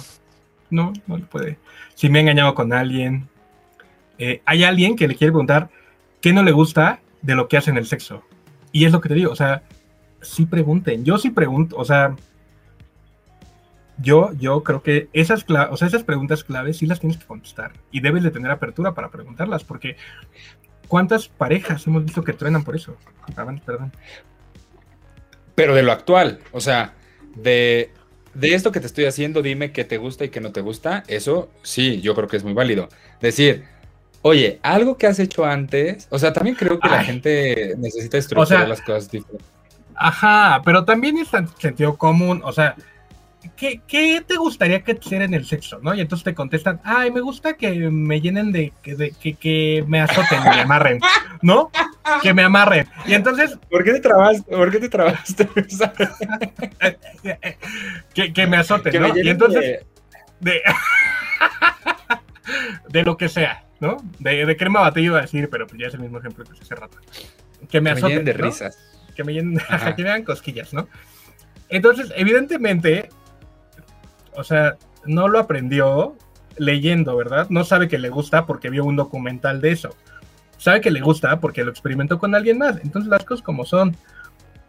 B: No, no le puede. Si me ha engañado con alguien, eh, hay alguien que le quiere preguntar qué no le gusta de lo que hace en el sexo. Y es lo que te digo, o sea, sí pregunten. Yo sí pregunto, o sea, yo, yo creo que esas, o sea, esas preguntas claves sí las tienes que contestar y debes de tener apertura para preguntarlas, porque ¿cuántas parejas hemos visto que truenan por eso? Perdón.
A: Pero de lo actual, o sea, de, de esto que te estoy haciendo, dime qué te gusta y qué no te gusta, eso sí, yo creo que es muy válido. Decir, oye, algo que has hecho antes, o sea, también creo que la gente necesita estructurar las cosas diferentes.
B: Ajá, pero también es sentido común, o sea, ¿qué, te gustaría que te en el sexo? ¿no? Y entonces te contestan, ay, me gusta que me llenen de, que, que, me azoten, me amarren, ¿no? Que me amarren. Y entonces...
A: ¿Por qué te trabaste? ¿Por qué te trabaste? <laughs>
B: que, que, me azoten, ¿no? y entonces... De... <laughs> de lo que sea, ¿no? De, de crema batida iba a decir, pero pues ya es el mismo ejemplo que hace rato. Que me azoten.
A: de risas.
B: Que me llenen, <laughs> que me hagan cosquillas, ¿no? Entonces, evidentemente, o sea, no lo aprendió leyendo, ¿verdad? No sabe que le gusta porque vio un documental de eso. Sabe que le gusta porque lo experimentó con alguien más. Entonces las cosas como son.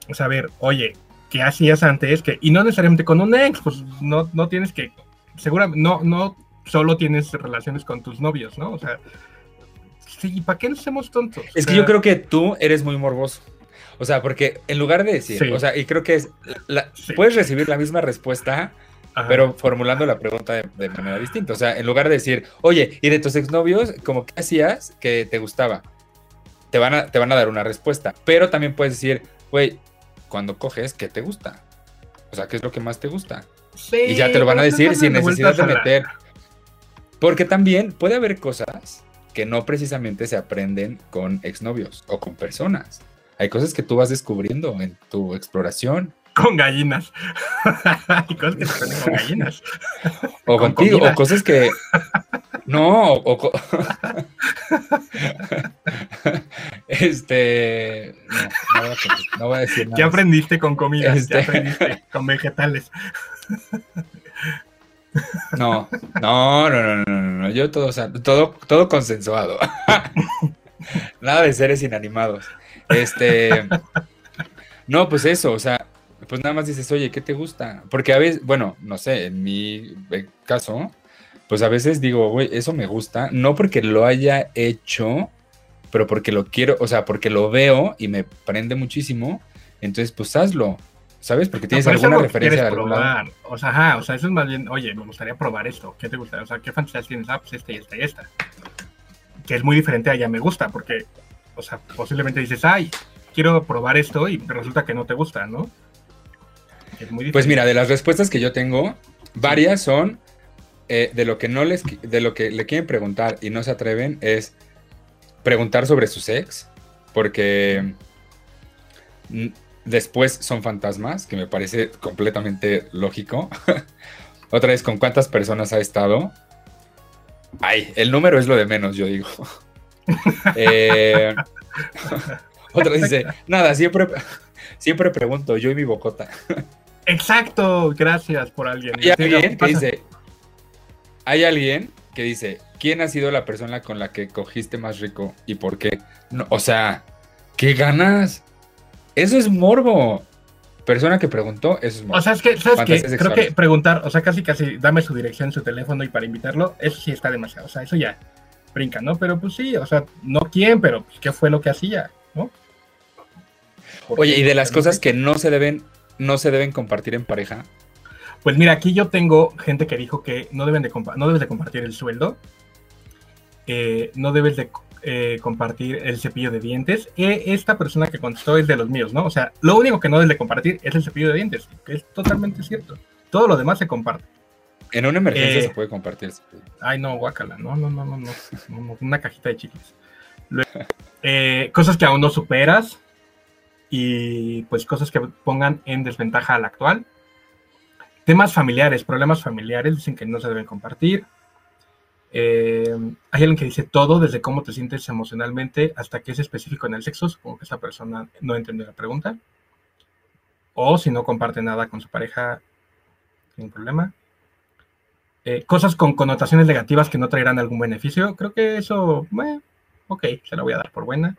B: O sea, a ver, oye, ¿qué hacías antes? Que, y no necesariamente con un ex, pues no, no tienes que, seguramente, no, no solo tienes relaciones con tus novios, ¿no? O sea, sí, ¿para qué nos hacemos tontos?
A: Es que yo creo que tú eres muy morboso. O sea, porque en lugar de decir, o sea, y creo que es, puedes recibir la misma respuesta pero formulando la pregunta de, manera distinta. O sea, en lugar de decir, oye, ¿y de tus exnovios, como qué hacías que te gustaba? Te van a, te van a dar una respuesta. Pero también puedes decir, güey, cuando coges, ¿qué te gusta? O sea, ¿qué es lo que más te gusta? y ya te lo van a decir sin necesidad de meter. Porque también puede haber cosas que no precisamente se aprenden con exnovios o con personas. Hay cosas que tú vas descubriendo en tu exploración
B: con gallinas. <laughs> Hay cosas que se con gallinas.
A: O contigo, o cosas que. <laughs> No, o. <laughs> este. No, voy a, decir nada.
B: ¿Qué aprendiste con comida? ¿Qué este aprendiste con vegetales?
A: No, no, no, no, no, no, yo todo, o todo, todo consensuado. <laughs> Nada de seres inanimados. Este, no, pues eso, o sea, pues nada más dices, oye, ¿qué te gusta? Porque a veces, bueno, no sé, en mi caso, pues a veces digo, güey, eso me gusta, no porque lo haya hecho, pero porque lo quiero, o sea, porque lo veo y me prende muchísimo, entonces pues hazlo, ¿sabes? Porque tienes alguna referencia de
B: probar. O sea, ajá, o sea, eso es más bien, oye, me gustaría probar esto, ¿qué te gusta? O sea, ¿qué fantasías tienes? Ah, pues esta y esta y esta. Que es muy diferente a ya me gusta, porque, o sea, posiblemente dices, ay, quiero probar esto y resulta que no te gusta, ¿no?
A: pues mira, de las respuestas que yo tengo, varias son eh, de lo que no les, de lo que le quieren preguntar y no se atreven es preguntar sobre su sex, porque después son fantasmas, que me parece completamente lógico. <laughs> Otra vez, ¿con cuántas personas ha estado? Ay, el número es lo de menos, yo digo. <laughs> Eh, <laughs> otra dice, nada, siempre, siempre pregunto, yo y mi bocota.
B: Exacto, gracias por alguien.
A: Hay alguien que dice, hay alguien que dice, ¿quién ha sido la persona con la que cogiste más rico y por qué? o sea, ¿qué ganas? Eso es morbo. Persona que preguntó, eso es morbo.
B: O sea, es que, ¿sabes qué? Creo que preguntar, o sea, casi casi dame su dirección, su teléfono y para invitarlo, eso sí está demasiado. O sea, eso ya brinca, ¿no? Pero pues sí, o sea, no quién, pero pues, qué fue lo que hacía, ¿no?
A: Oye, y de las cosas que no se deben no se deben compartir en pareja?
B: Pues mira, aquí yo tengo gente que dijo que no, deben de no debes de compartir el sueldo, no debes de eh, compartir el cepillo de dientes. E esta persona que contestó es de los míos, ¿no? O sea, lo único que no debes de compartir es el cepillo de dientes, que es totalmente cierto. Todo lo demás se comparte.
A: En una emergencia eh, se puede compartir.
B: Ay, no, guácala, no, no, no, no, no, una cajita de chicles. Eh, cosas que aún no superas, y pues cosas que pongan en desventaja al actual. Temas familiares, problemas familiares, dicen que no se deben compartir. Eh, hay alguien que dice todo, desde cómo te sientes emocionalmente hasta que es específico en el sexo. Supongo que esa persona no entendió la pregunta. O si no comparte nada con su pareja, sin problema. Eh, cosas con connotaciones negativas que no traerán algún beneficio. Creo que eso, bueno, ok, se la voy a dar por buena.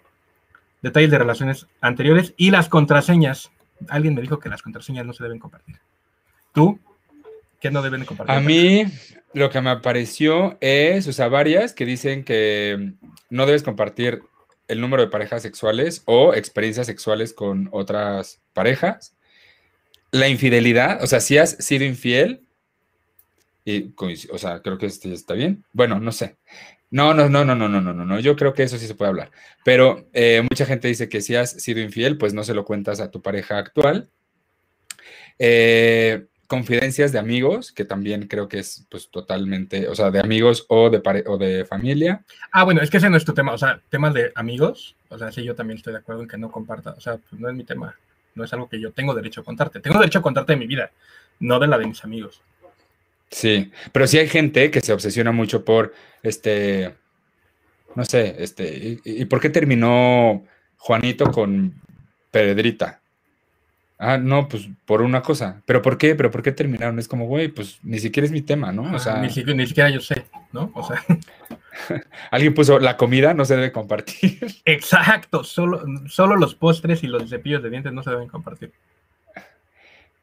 B: detalles de relaciones anteriores y las contraseñas. Alguien me dijo que las contraseñas no se deben compartir. ¿Tú? que no deben compartir.
A: A mí lo que me apareció es, o sea, varias que dicen que no debes compartir el número de parejas sexuales o experiencias sexuales con otras parejas. La infidelidad, o sea, si has sido infiel, y, o sea, creo que este está bien. Bueno, no sé. No, no, no, no, no, no, no, no, Yo creo que eso sí se puede hablar. Pero eh, mucha gente dice que si has sido infiel, pues no se lo cuentas a tu pareja actual. Eh, confidencias de amigos, que también creo que es pues totalmente, o sea, de amigos o de, o de familia.
B: Ah, bueno, es que ese no es tu tema, o sea, temas de amigos, o sea, sí, yo también estoy de acuerdo en que no comparta, o sea, pues no es mi tema, no es algo que yo tengo derecho a contarte, tengo derecho a contarte de mi vida, no de la de mis amigos.
A: Sí, pero sí hay gente que se obsesiona mucho por, este, no sé, este, ¿y, por qué terminó Juanito con Pedrita? Ah, no, pues por una cosa. ¿Pero por qué? ¿Pero por qué terminaron? Es como, güey, pues ni siquiera es mi tema, ¿no?
B: O sea, ni, siquiera, yo sé, ¿no? O sea. <laughs>
A: Alguien puso la comida no se debe compartir. <laughs>
B: Exacto, solo, solo los postres y los cepillos de dientes no se deben compartir.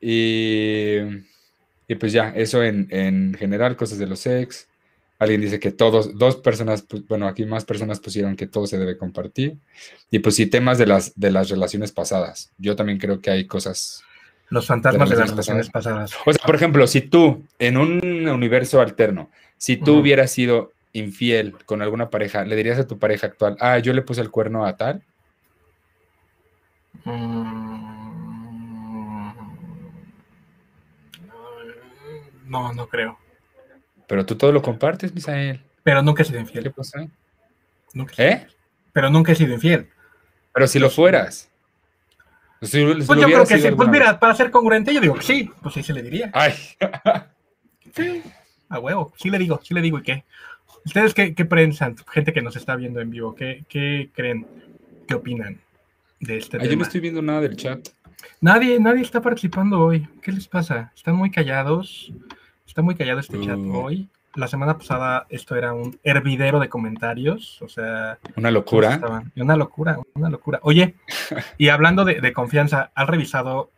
A: Y, y pues ya, eso en, en general, cosas de los sex. Alguien dice que todos, dos personas, pues, bueno, aquí más personas pusieron que todo se debe compartir. Y pues sí, temas de las, de las relaciones pasadas. Yo también creo que hay cosas.
B: Los fantasmas de, las relaciones pasadas.
A: O sea, por ejemplo, si tú, en un universo alterno, si tú hubieras sido infiel con alguna pareja, ¿le dirías a tu pareja actual, ah, yo le puse el cuerno a tal?
B: Mm. No, no creo.
A: Pero tú todo lo compartes, Misael.
B: Pero nunca he sido infiel.
A: ¿Qué pasa?
B: Nunca ¿Eh? Pero nunca he sido infiel.
A: Pero si lo fueras.
B: pues yo creo que sí. Pues mira, para ser congruente, yo digo que sí. Pues sí se le diría.
A: Ay.
B: sí, a huevo. Sí le digo, sí le digo. ¿Y qué? ¿Ustedes qué, qué piensan? Gente que nos está viendo en vivo, ¿qué, qué creen? ¿Qué opinan de este tema?
A: Yo no estoy viendo nada del chat.
B: Nadie, nadie está participando hoy. ¿Qué les pasa? ¿Están muy callados? Está muy callado este chat mm. hoy. La semana pasada esto era un hervidero de comentarios, o sea...
A: Una locura.
B: Una locura, una locura. Oye, <laughs> y hablando de, confianza, ¿has revisado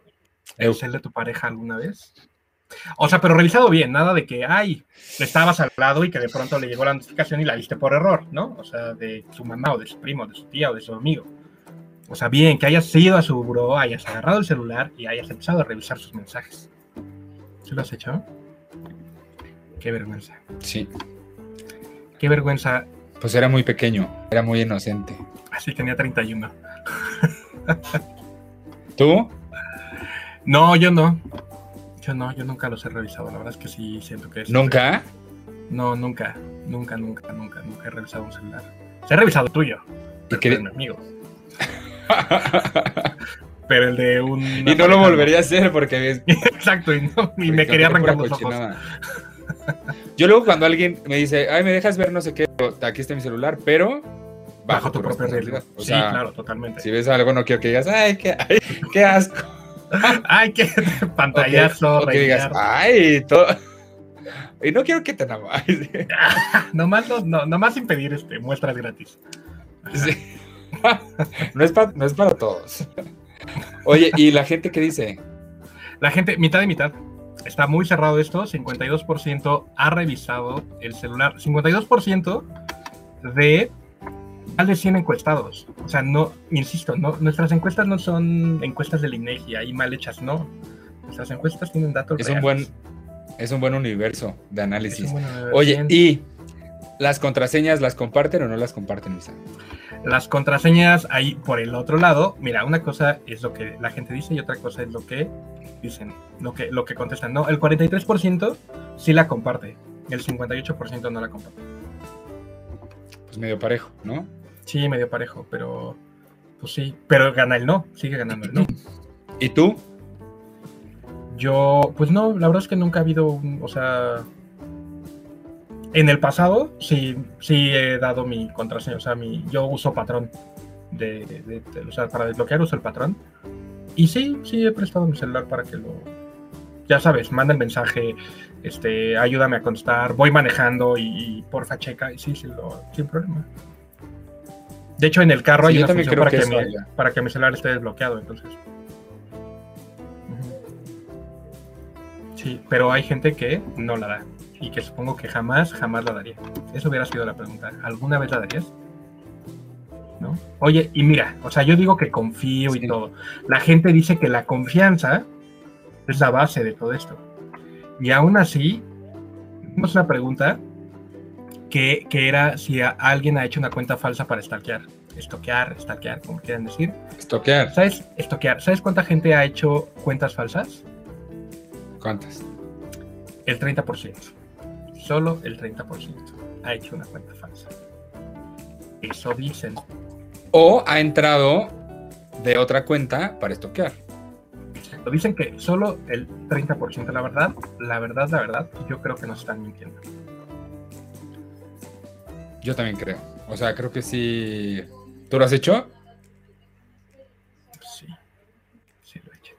B: el cel de tu pareja alguna vez? O sea, pero revisado bien, nada de que, ay, estabas al lado y que de pronto le llegó la notificación y la viste por error, ¿no? O sea, de su mamá o de su primo, de su tía o de su amigo. O sea, bien, que hayas ido a su buro, hayas agarrado el celular y hayas empezado a revisar sus mensajes. ¿Sí lo has hecho? Qué vergüenza.
A: Sí.
B: Qué vergüenza.
A: Pues era muy pequeño, era muy inocente.
B: Así tenía 31.
A: ¿Tú?
B: No, yo no. Yo no, yo nunca los he revisado. La verdad es que sí siento que es.
A: ¿Nunca?
B: No, nunca, nunca, nunca, nunca, nunca he revisado un celular. Se ha revisado el tuyo. ¿Y qué? mi amigo. <laughs> pero el de un.
A: Y no lo volvería a hacer porque. <laughs>
B: Exacto, y, me quería arrancar los ojos.
A: Yo luego cuando alguien me dice, ay, me dejas ver no sé qué, aquí está mi celular, pero
B: bajo, tu, propia realidad. sí, claro, totalmente.
A: Si ves algo, no quiero que digas, ay, qué, qué asco. <laughs>
B: ay, qué <laughs> pantallazo.
A: O que, digas, ay, todo. <laughs> Y no quiero que te enamores.
B: nomás, no, nomás impedir este, muestras gratis.
A: Sí. no, es no es para todos. Oye, ¿y la gente qué dice?
B: La gente, mitad y mitad está muy cerrado esto, 52% ha revisado el celular, 52% de más de 100 encuestados. O sea, no, insisto, no, nuestras encuestas no son encuestas del INEGI, ahí mal hechas, no. Nuestras encuestas tienen datos.
A: Es un buen, es un buen universo de análisis. Oye, ¿y las contraseñas las comparten o no las comparten, Lisa?
B: Las contraseñas ahí por el otro lado, mira, una cosa es lo que la gente dice y otra cosa es lo que dicen, lo que, lo que contestan. No, el 43% sí la comparte, el 58% no la comparte.
A: Pues medio parejo, ¿no?
B: Sí, medio parejo, pero pues sí, pero gana el no, sigue ganando el no. <laughs>
A: ¿Y tú?
B: Yo, pues no, la verdad es que nunca ha habido, un, o sea, en el pasado sí, sí he dado mi contraseña, o sea, mi, yo uso patrón. De, o sea, para desbloquear uso el patrón. Y sí, sí he prestado mi celular para que lo... Ya sabes, manda el mensaje, este, ayúdame a contestar, voy manejando y, porfa checa, y sí, sí, lo, sin problema. De hecho, en el carro hay una función para que, para que mi celular esté desbloqueado, entonces. Sí, pero hay gente que no la da y que supongo que jamás, jamás la daría. Eso hubiera sido la pregunta. ¿Alguna vez la darías? ¿No? Oye, y mira, o sea, yo digo que confío y todo. La gente dice que la confianza es la base de todo esto. Y aún así, tenemos una pregunta que, que, era si alguien ha hecho una cuenta falsa para stalkear. Estoquear, stalkear, como quieran decir.
A: Estoquear.
B: ¿Sabes? Estoquear. ¿Sabes cuánta gente ha hecho cuentas falsas?
A: ¿Cuántas?
B: El 30%. Solo el 30% ha hecho una cuenta falsa. Eso dicen.
A: O ha entrado de otra cuenta para estoquear.
B: Dicen que solo el 30%. La verdad, la verdad, la verdad, yo creo que nos están mintiendo.
A: Yo también creo. O sea, creo que sí. ¿Tú lo has hecho?
B: Sí. Sí lo he hecho.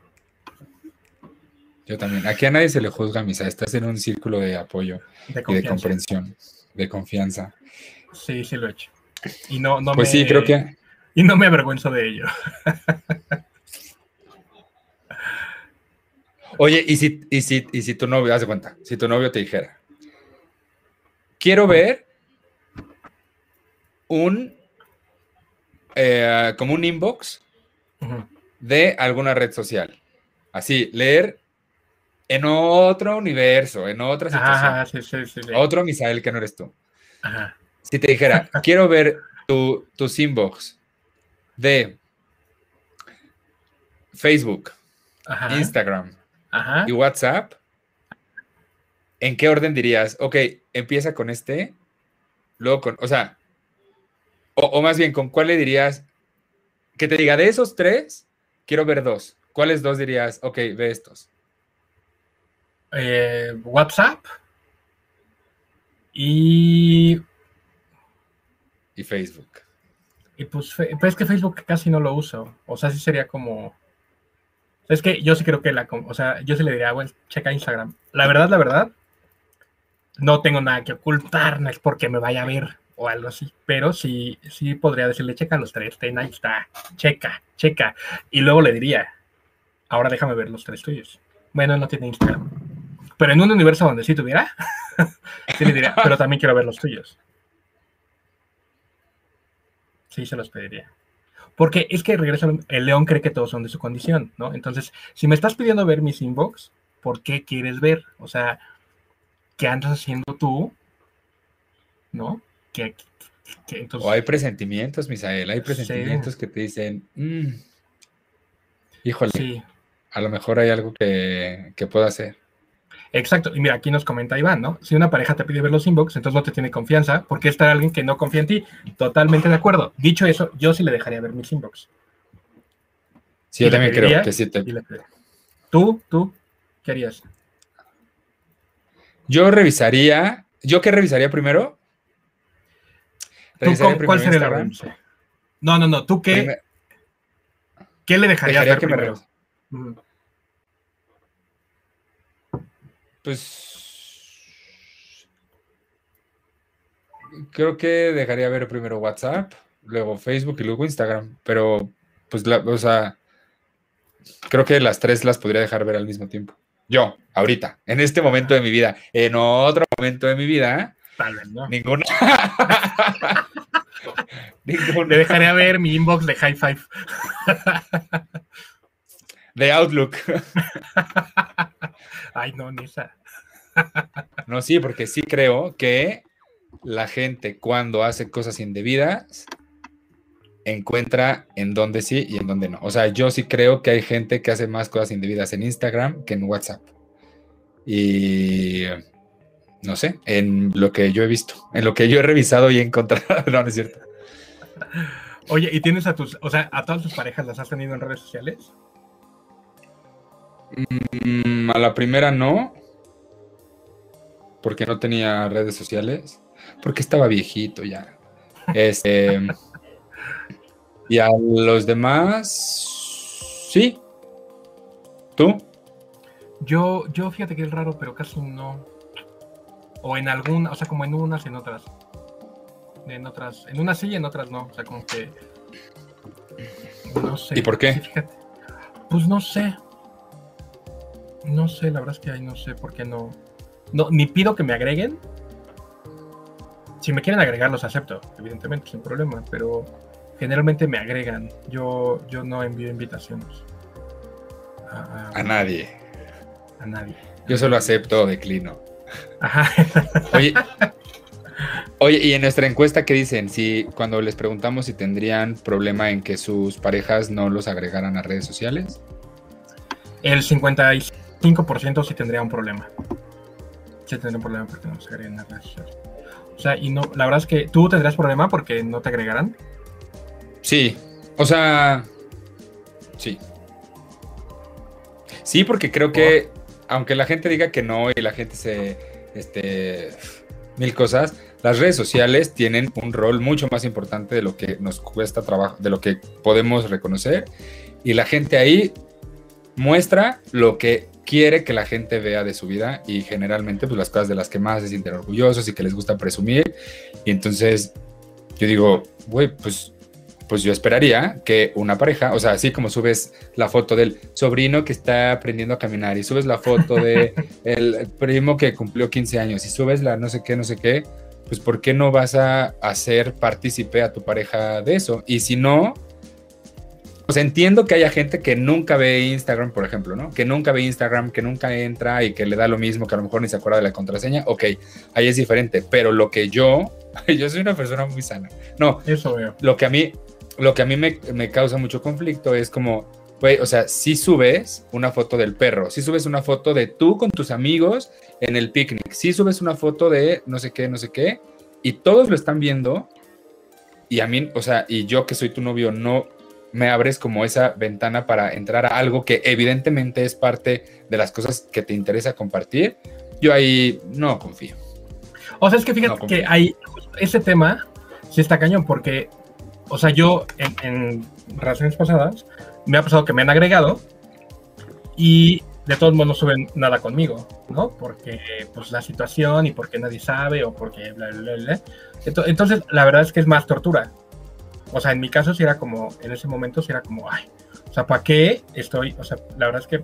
A: Yo también. Aquí a nadie se le juzga, Misa. Estás en un círculo de apoyo y de comprensión, de confianza.
B: Sí, sí lo he hecho. Y no, no
A: pues sí, creo que.
B: Y no me avergüenzo de ello. <laughs>
A: Oye, ¿y si, y si, y si tu novio, haz de cuenta, si tu novio te dijera, quiero ver un, eh, como un inbox de alguna red social. Así, leer en otro universo, en otra situación. Otro Misael que no eres tú. Si te dijera, <laughs> quiero ver tu, tus inbox de Facebook, Instagram, y WhatsApp, ¿en qué orden dirías? Ok, empieza con este, luego con, o sea, o, más bien, ¿con cuál le dirías? Que te diga, de esos tres, quiero ver dos. ¿Cuáles dos dirías? Ok, ve estos.
B: Eh, WhatsApp y...
A: Y Facebook.
B: Y pues, pues, es que Facebook casi no lo uso. O sea, sí sería como es que yo sí creo que la, o sea, yo sí le diría, bueno, checa Instagram. La verdad, la verdad, no tengo nada que ocultar, no es porque me vaya a ver o algo así, pero sí, sí podría decirle, checa los tres, ten, ahí está, checa, checa. Y luego le diría, ahora déjame ver los tres tuyos. Bueno, no tiene Instagram. Pero en un universo donde sí tuviera, <laughs> sí le diría, pero también quiero ver los tuyos. Sí, se los pediría. Porque es que regresa, el león cree que todos son de su condición, ¿no? Entonces, si me estás pidiendo ver mis inbox, ¿por qué quieres ver? O sea, ¿qué andas haciendo tú? ¿No? ¿Qué,
A: o hay presentimientos, Misael, hay presentimientos que te dicen, mm, híjole, a lo mejor hay algo que, que pueda hacer.
B: Exacto, y mira, aquí nos comenta Iván, ¿no? Si una pareja te pide ver los inbox, entonces no te tiene confianza, porque está alguien que no confía en ti. Totalmente de acuerdo. Dicho eso, yo sí le dejaría ver mis inbox.
A: Sí, yo también creo que sí te...
B: ¿Tú? ¿Tú? ¿Qué harías?
A: Yo revisaría... ¿Yo qué revisaría primero?
B: ¿Cuál sería la No, no, no. ¿Tú qué? ¿Qué le dejarías ver primero?
A: Pues creo que dejaría ver primero WhatsApp, luego Facebook y luego Instagram, pero pues la, o sea, creo que las tres las podría dejar ver al mismo tiempo. Yo, ahorita, en este momento de mi vida, en otro momento de mi vida,
B: Tal vez no.
A: Ninguna. <laughs>
B: Le dejaría ver mi inbox de High Five. <laughs>
A: de Outlook. <laughs>
B: Ay, no, ni esa.
A: No, sí, porque sí creo que la gente cuando hace cosas indebidas encuentra en dónde sí y en dónde no. O sea, yo sí creo que hay gente que hace más cosas indebidas en Instagram que en WhatsApp. Y no sé, en lo que yo he visto, en lo que yo he revisado y he encontrado. <laughs> no, no es cierto.
B: Oye, ¿y tienes a tus, o sea, a todas tus parejas las has tenido en redes sociales?
A: Mm, a la primera no, porque no tenía redes sociales, porque estaba viejito ya. Este, y a los demás, sí. ¿Tú?
B: Yo, yo fíjate que es raro, pero casi no. O en alguna, o sea, como en unas, en otras. En otras, en unas sí y en otras no. O sea, como que. No sé.
A: ¿Y por qué?
B: Pues no sé. No sé, la verdad es que ahí no sé por qué no. No, ni pido que me agreguen. Si me quieren agregar, los acepto, evidentemente, sin problema, pero generalmente me agregan. Yo, yo no envío invitaciones.
A: A, nadie.
B: A nadie.
A: Yo solo acepto o declino. Ajá. Oye, oye, y en nuestra encuesta, ¿qué dicen? Si cuando les preguntamos si tendrían problema en que sus parejas no los agregaran a redes sociales.
B: El 55% sí tendría un problema. Sí tendría un problema porque no se agregan a redes sociales. O sea, y no, la verdad es que tú tendrías problema porque no te agregarán.
A: Sí, o sea, sí. Sí, porque creo que, aunque la gente diga que no y la gente se, este, mil cosas, las redes sociales tienen un rol mucho más importante de lo que nos cuesta trabajo, de lo que podemos reconocer. Y la gente ahí muestra lo que quiere que la gente vea de su vida y generalmente pues las cosas de las que más se sienten orgullosos y que les gusta presumir. Y entonces yo digo, güey, pues pues yo esperaría que una pareja, o sea, así como subes la foto del sobrino que está aprendiendo a caminar y subes la foto de <laughs> el primo que cumplió 15 años y subes la no sé qué, no sé qué, pues ¿por qué no vas a hacer partícipe a tu pareja de eso? Y si no, pues entiendo que haya gente que nunca ve Instagram, por ejemplo, ¿no? Que nunca ve Instagram, que nunca entra y que le da lo mismo, que a lo mejor ni se acuerda de la contraseña. Ok, ahí es diferente. Pero lo que yo, <laughs> yo soy una persona muy sana. No, eso veo. Lo que a mí, lo que a mí me, causa mucho conflicto es como, güey, o sea, si subes una foto del perro, si subes una foto de tú con tus amigos en el picnic, si subes una foto de no sé qué, no sé qué, y todos lo están viendo, y a mí, o sea, y yo que soy tu novio, no me abres como esa ventana para entrar a algo que evidentemente es parte de las cosas que te interesa compartir, yo ahí no confío.
B: O sea, es que fíjate que hay ese tema, sí está cañón, porque o sea, yo en, relaciones pasadas me ha pasado que me han agregado y de todos modos no suben nada conmigo, ¿no? Porque pues la situación y porque nadie sabe o porque bla, bla, bla, Entonces, la verdad es que es más tortura. O sea, en mi caso sí era como, en ese momento sí era como, ay, o sea, ¿para qué estoy? O sea, la verdad es que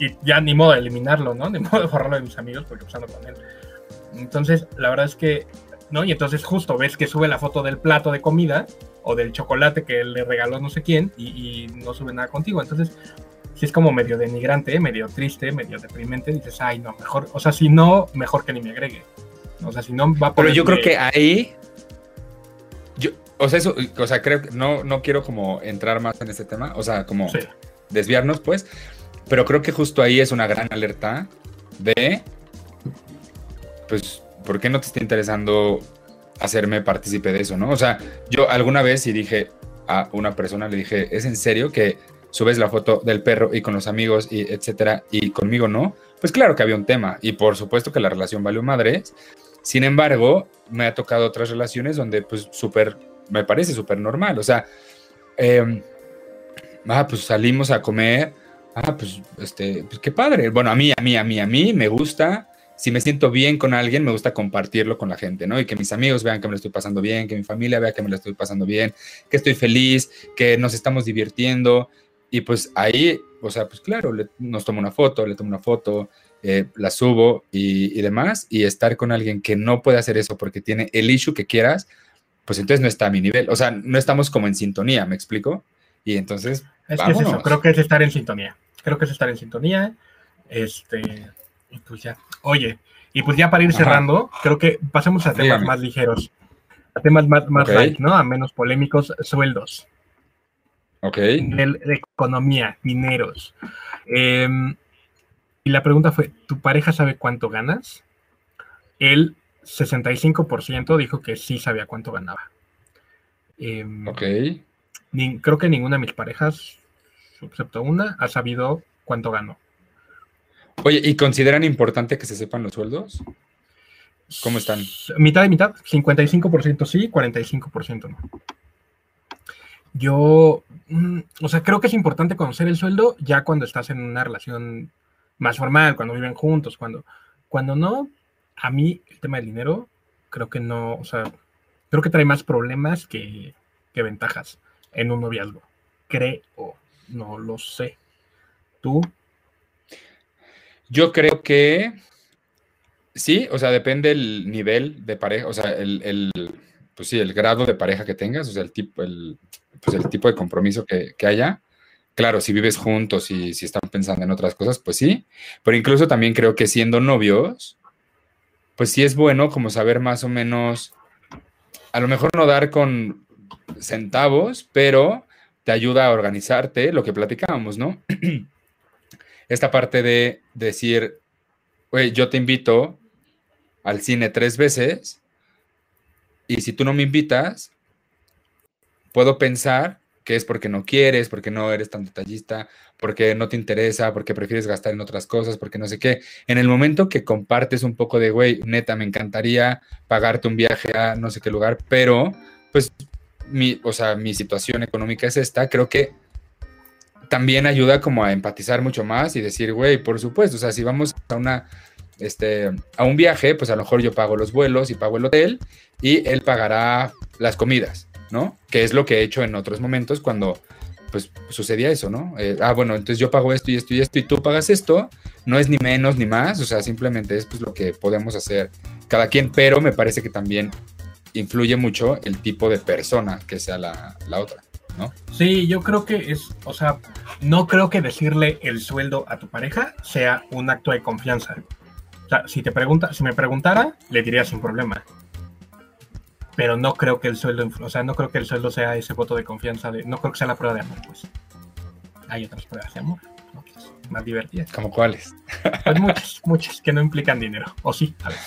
B: y ya ni modo de eliminarlo, ¿no? <laughs> Ni modo de borrarlo de mis amigos porque pues con él. Entonces, la verdad es que, ¿no? Y entonces justo ves que sube la foto del plato de comida o del chocolate que le regaló no sé quién y, no sube nada contigo. Entonces, si es como medio denigrante, medio triste, medio deprimente, dices, ay, no, mejor, o sea, si no, mejor que ni me agregue. O sea, si no va
A: por. Pero yo creo que ahí. O sea, eso, o sea, creo que no, no quiero como entrar más en este tema, o sea, como desviarnos, pues, pero creo que justo ahí es una gran alerta de, pues, ¿por qué no te está interesando hacerme partícipe de eso, ¿no? O sea, yo alguna vez y dije a una persona, le dije, ¿es en serio que subes la foto del perro y con los amigos y etcétera y conmigo no? Pues claro que había un tema y por supuesto que la relación valió madres. Sin embargo, me ha tocado otras relaciones donde pues súper, me parece súper normal. O sea, eh, ah, pues salimos a comer. Ah, pues, este, pues qué padre. Bueno, a mí, a mí, a mí, a mí me gusta si me siento bien con alguien, me gusta compartirlo con la gente, ¿no? Y que mis amigos vean que me lo estoy pasando bien, que mi familia vea que me lo estoy pasando bien, que estoy feliz, que nos estamos divirtiendo. Y pues ahí, o sea, pues claro, nos tomo una foto, le tomo una foto, eh, la subo y, demás. Y estar con alguien que no puede hacer eso porque tiene el issue que quieras, pues entonces no está a mi nivel. O sea, no estamos como en sintonía, ¿me explico? Y entonces.
B: Es que es eso, creo que es estar en sintonía. Creo que es estar en sintonía. Este y pues ya. Oye, y pues ya para ir cerrando, creo que pasemos a temas más ligeros. A temas más, más light, ¿no? A menos polémicos, sueldos.
A: Ok.
B: De, economía, dineros. Em, y la pregunta fue, ¿tu pareja sabe cuánto ganas? El 65% dijo que sí sabía cuánto ganaba.
A: Em, ok.
B: creo que ninguna de mis parejas, excepto una, ha sabido cuánto ganó.
A: Oye, ¿y consideran importante que se sepan los sueldos? ¿Cómo están?
B: Mitad y mitad, 55% sí, 45% no. Yo, mm, o sea, creo que es importante conocer el sueldo ya cuando estás en una relación más formal, cuando viven juntos, cuando, cuando no, a mí el tema del dinero, creo que no, o sea, Creo que trae más problemas que, ventajas en un noviazgo. Creo, no lo sé. ¿Tú?
A: Yo creo que sí, o sea, depende el nivel de pareja, o sea, el, el pues sí, el grado de pareja que tengas, o sea, el tipo, el, pues el tipo de compromiso que haya. Claro, si vives juntos y si están pensando en otras cosas, pues sí. Pero incluso también creo que siendo novios, pues sí es bueno como saber más o menos, a lo mejor no dar con centavos, pero te ayuda a organizarte, lo que platicábamos, ¿no? <clears throat> Esta parte de decir, oye, yo te invito al cine tres veces y si tú no me invitas, puedo pensar que es porque no quieres, porque no eres tan detallista, porque no te interesa, porque prefieres gastar en otras cosas, porque no sé qué. En el momento que compartes un poco de, güey, neta, me encantaría pagarte un viaje a no sé qué lugar, pero pues mi, o sea, mi situación económica es esta, creo que también ayuda como a empatizar mucho más y decir, güey, por supuesto, o sea, si vamos a una este, a un viaje, pues a lo mejor yo pago los vuelos y pago el hotel y él pagará las comidas. ¿no? Que es lo que he hecho en otros momentos cuando pues sucedía eso, ¿no? Eh, ah, bueno, entonces yo pago esto y esto y esto y tú pagas esto, no es ni menos ni más, o sea, simplemente es pues lo que podemos hacer cada quien, pero me parece que también influye mucho el tipo de persona que sea la, la otra, ¿no?
B: Sí, yo creo que es, o sea, no creo que decirle el sueldo a tu pareja sea un acto de confianza. O sea, si te pregunta, si me preguntara, le diría sin problema pero no creo que el sueldo, o sea, no creo que el sueldo sea ese voto de confianza, de, no creo que sea la prueba de amor, pues. Hay otras pruebas de amor, más divertidas.
A: ¿Como cuáles?
B: Pues muchas, muchas que no implican dinero, o sí, a ver.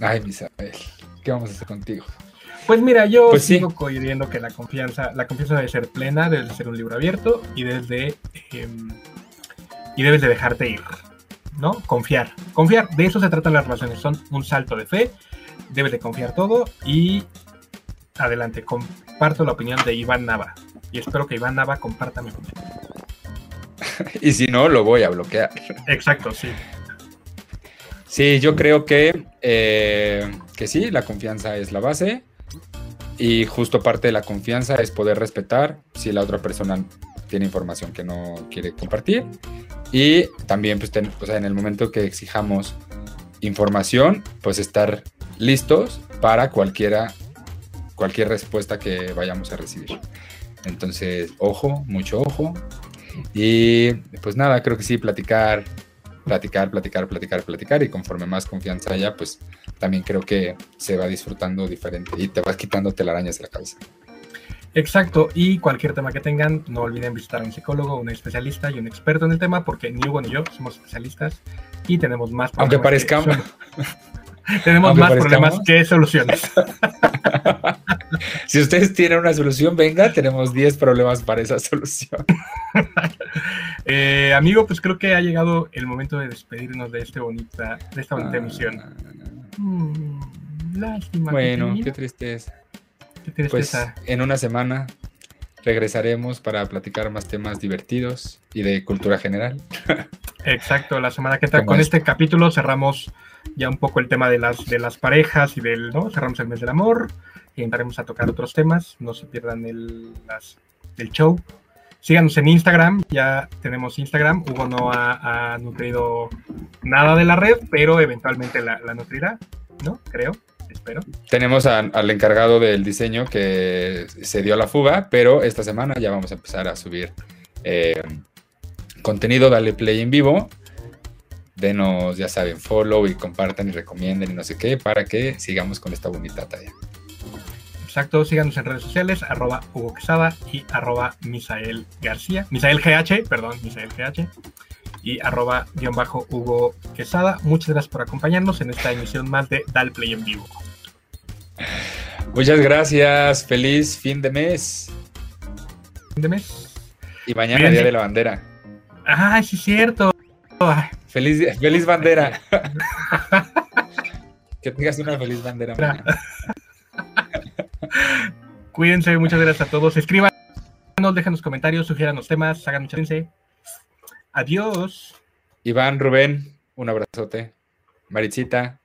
A: Ay, Isabel, ¿qué vamos a hacer contigo?
B: Pues mira, yo pues sigo coincidiendo que la confianza, la confianza debe ser plena, debe ser un libro abierto y desde em, y debes de dejarte ir, ¿no? Confiar, confiar. De eso se tratan las relaciones, son un salto de fe debes de confiar todo y adelante, comparto la opinión de Iván Nava y espero que Iván Nava comparta mi opinión. <laughs>
A: y si no, lo voy a bloquear.
B: Exacto, sí.
A: Sí, yo creo que, eh, que sí, la confianza es la base y justo parte de la confianza es poder respetar si la otra persona tiene información que no quiere compartir y también pues en el momento que exijamos información, pues estar listos para cualquiera, cualquier respuesta que vayamos a recibir. Entonces, ojo, mucho ojo. Y pues nada, creo que sí, platicar, platicar, platicar, platicar, platicar. Y conforme más confianza haya, pues también creo que se va disfrutando diferente y te vas quitando telarañas de la cabeza.
B: Exacto, y cualquier tema que tengan, no olviden visitar a un psicólogo, un especialista y un experto en el tema, porque ni Hugo ni yo somos especialistas y tenemos más
A: Aunque parezcamos. <laughs> <laughs>
B: Tenemos más problemas que soluciones. <laughs>
A: si ustedes tienen una solución, venga, tenemos 10 problemas para esa solución. <laughs>
B: Eh, amigo, pues creo que ha llegado el momento de despedirnos de, este bonita, de esta bonita ah, emisión.
A: Mm, lástima. Bueno, qué tristeza. Qué tristeza. Pues en una semana regresaremos para platicar más temas divertidos y de cultura general. <laughs>
B: Exacto, la semana que está con este capítulo cerramos ya un poco el tema de las, de las parejas y del, ¿no? Cerramos el mes del amor y entraremos a tocar otros temas. No se pierdan el, las, el show. Síganos en Instagram, ya tenemos Instagram. Hugo no ha, nutrido nada de la red, pero eventualmente la, nutrirá, ¿no? Creo, espero.
A: Tenemos al encargado del diseño que se dio a la fuga, pero esta semana ya vamos a empezar a subir eh, contenido. Dale play en vivo denos, ya saben, follow y compartan y recomienden y no sé qué, para que sigamos con esta bonita talla.
B: Exacto, síganos en redes sociales, arroba Hugo Quesada y arroba Misael García, Misael GH, perdón, Misael GH, y arroba guion bajo Hugo Quesada. Muchas gracias por acompañarnos en esta emisión más de Dal Play en vivo.
A: Muchas gracias, feliz fin de mes.
B: Fin de mes.
A: Y mañana Día de la Bandera.
B: Ah, sí es cierto.
A: Feliz, feliz bandera. <laughs> que tengas una feliz bandera.
B: Cuídense, muchas gracias a todos. Escriban, dejen los comentarios, sugieran los temas, hagan mucha Adiós.
A: Iván, Rubén, un abrazote. Marichita,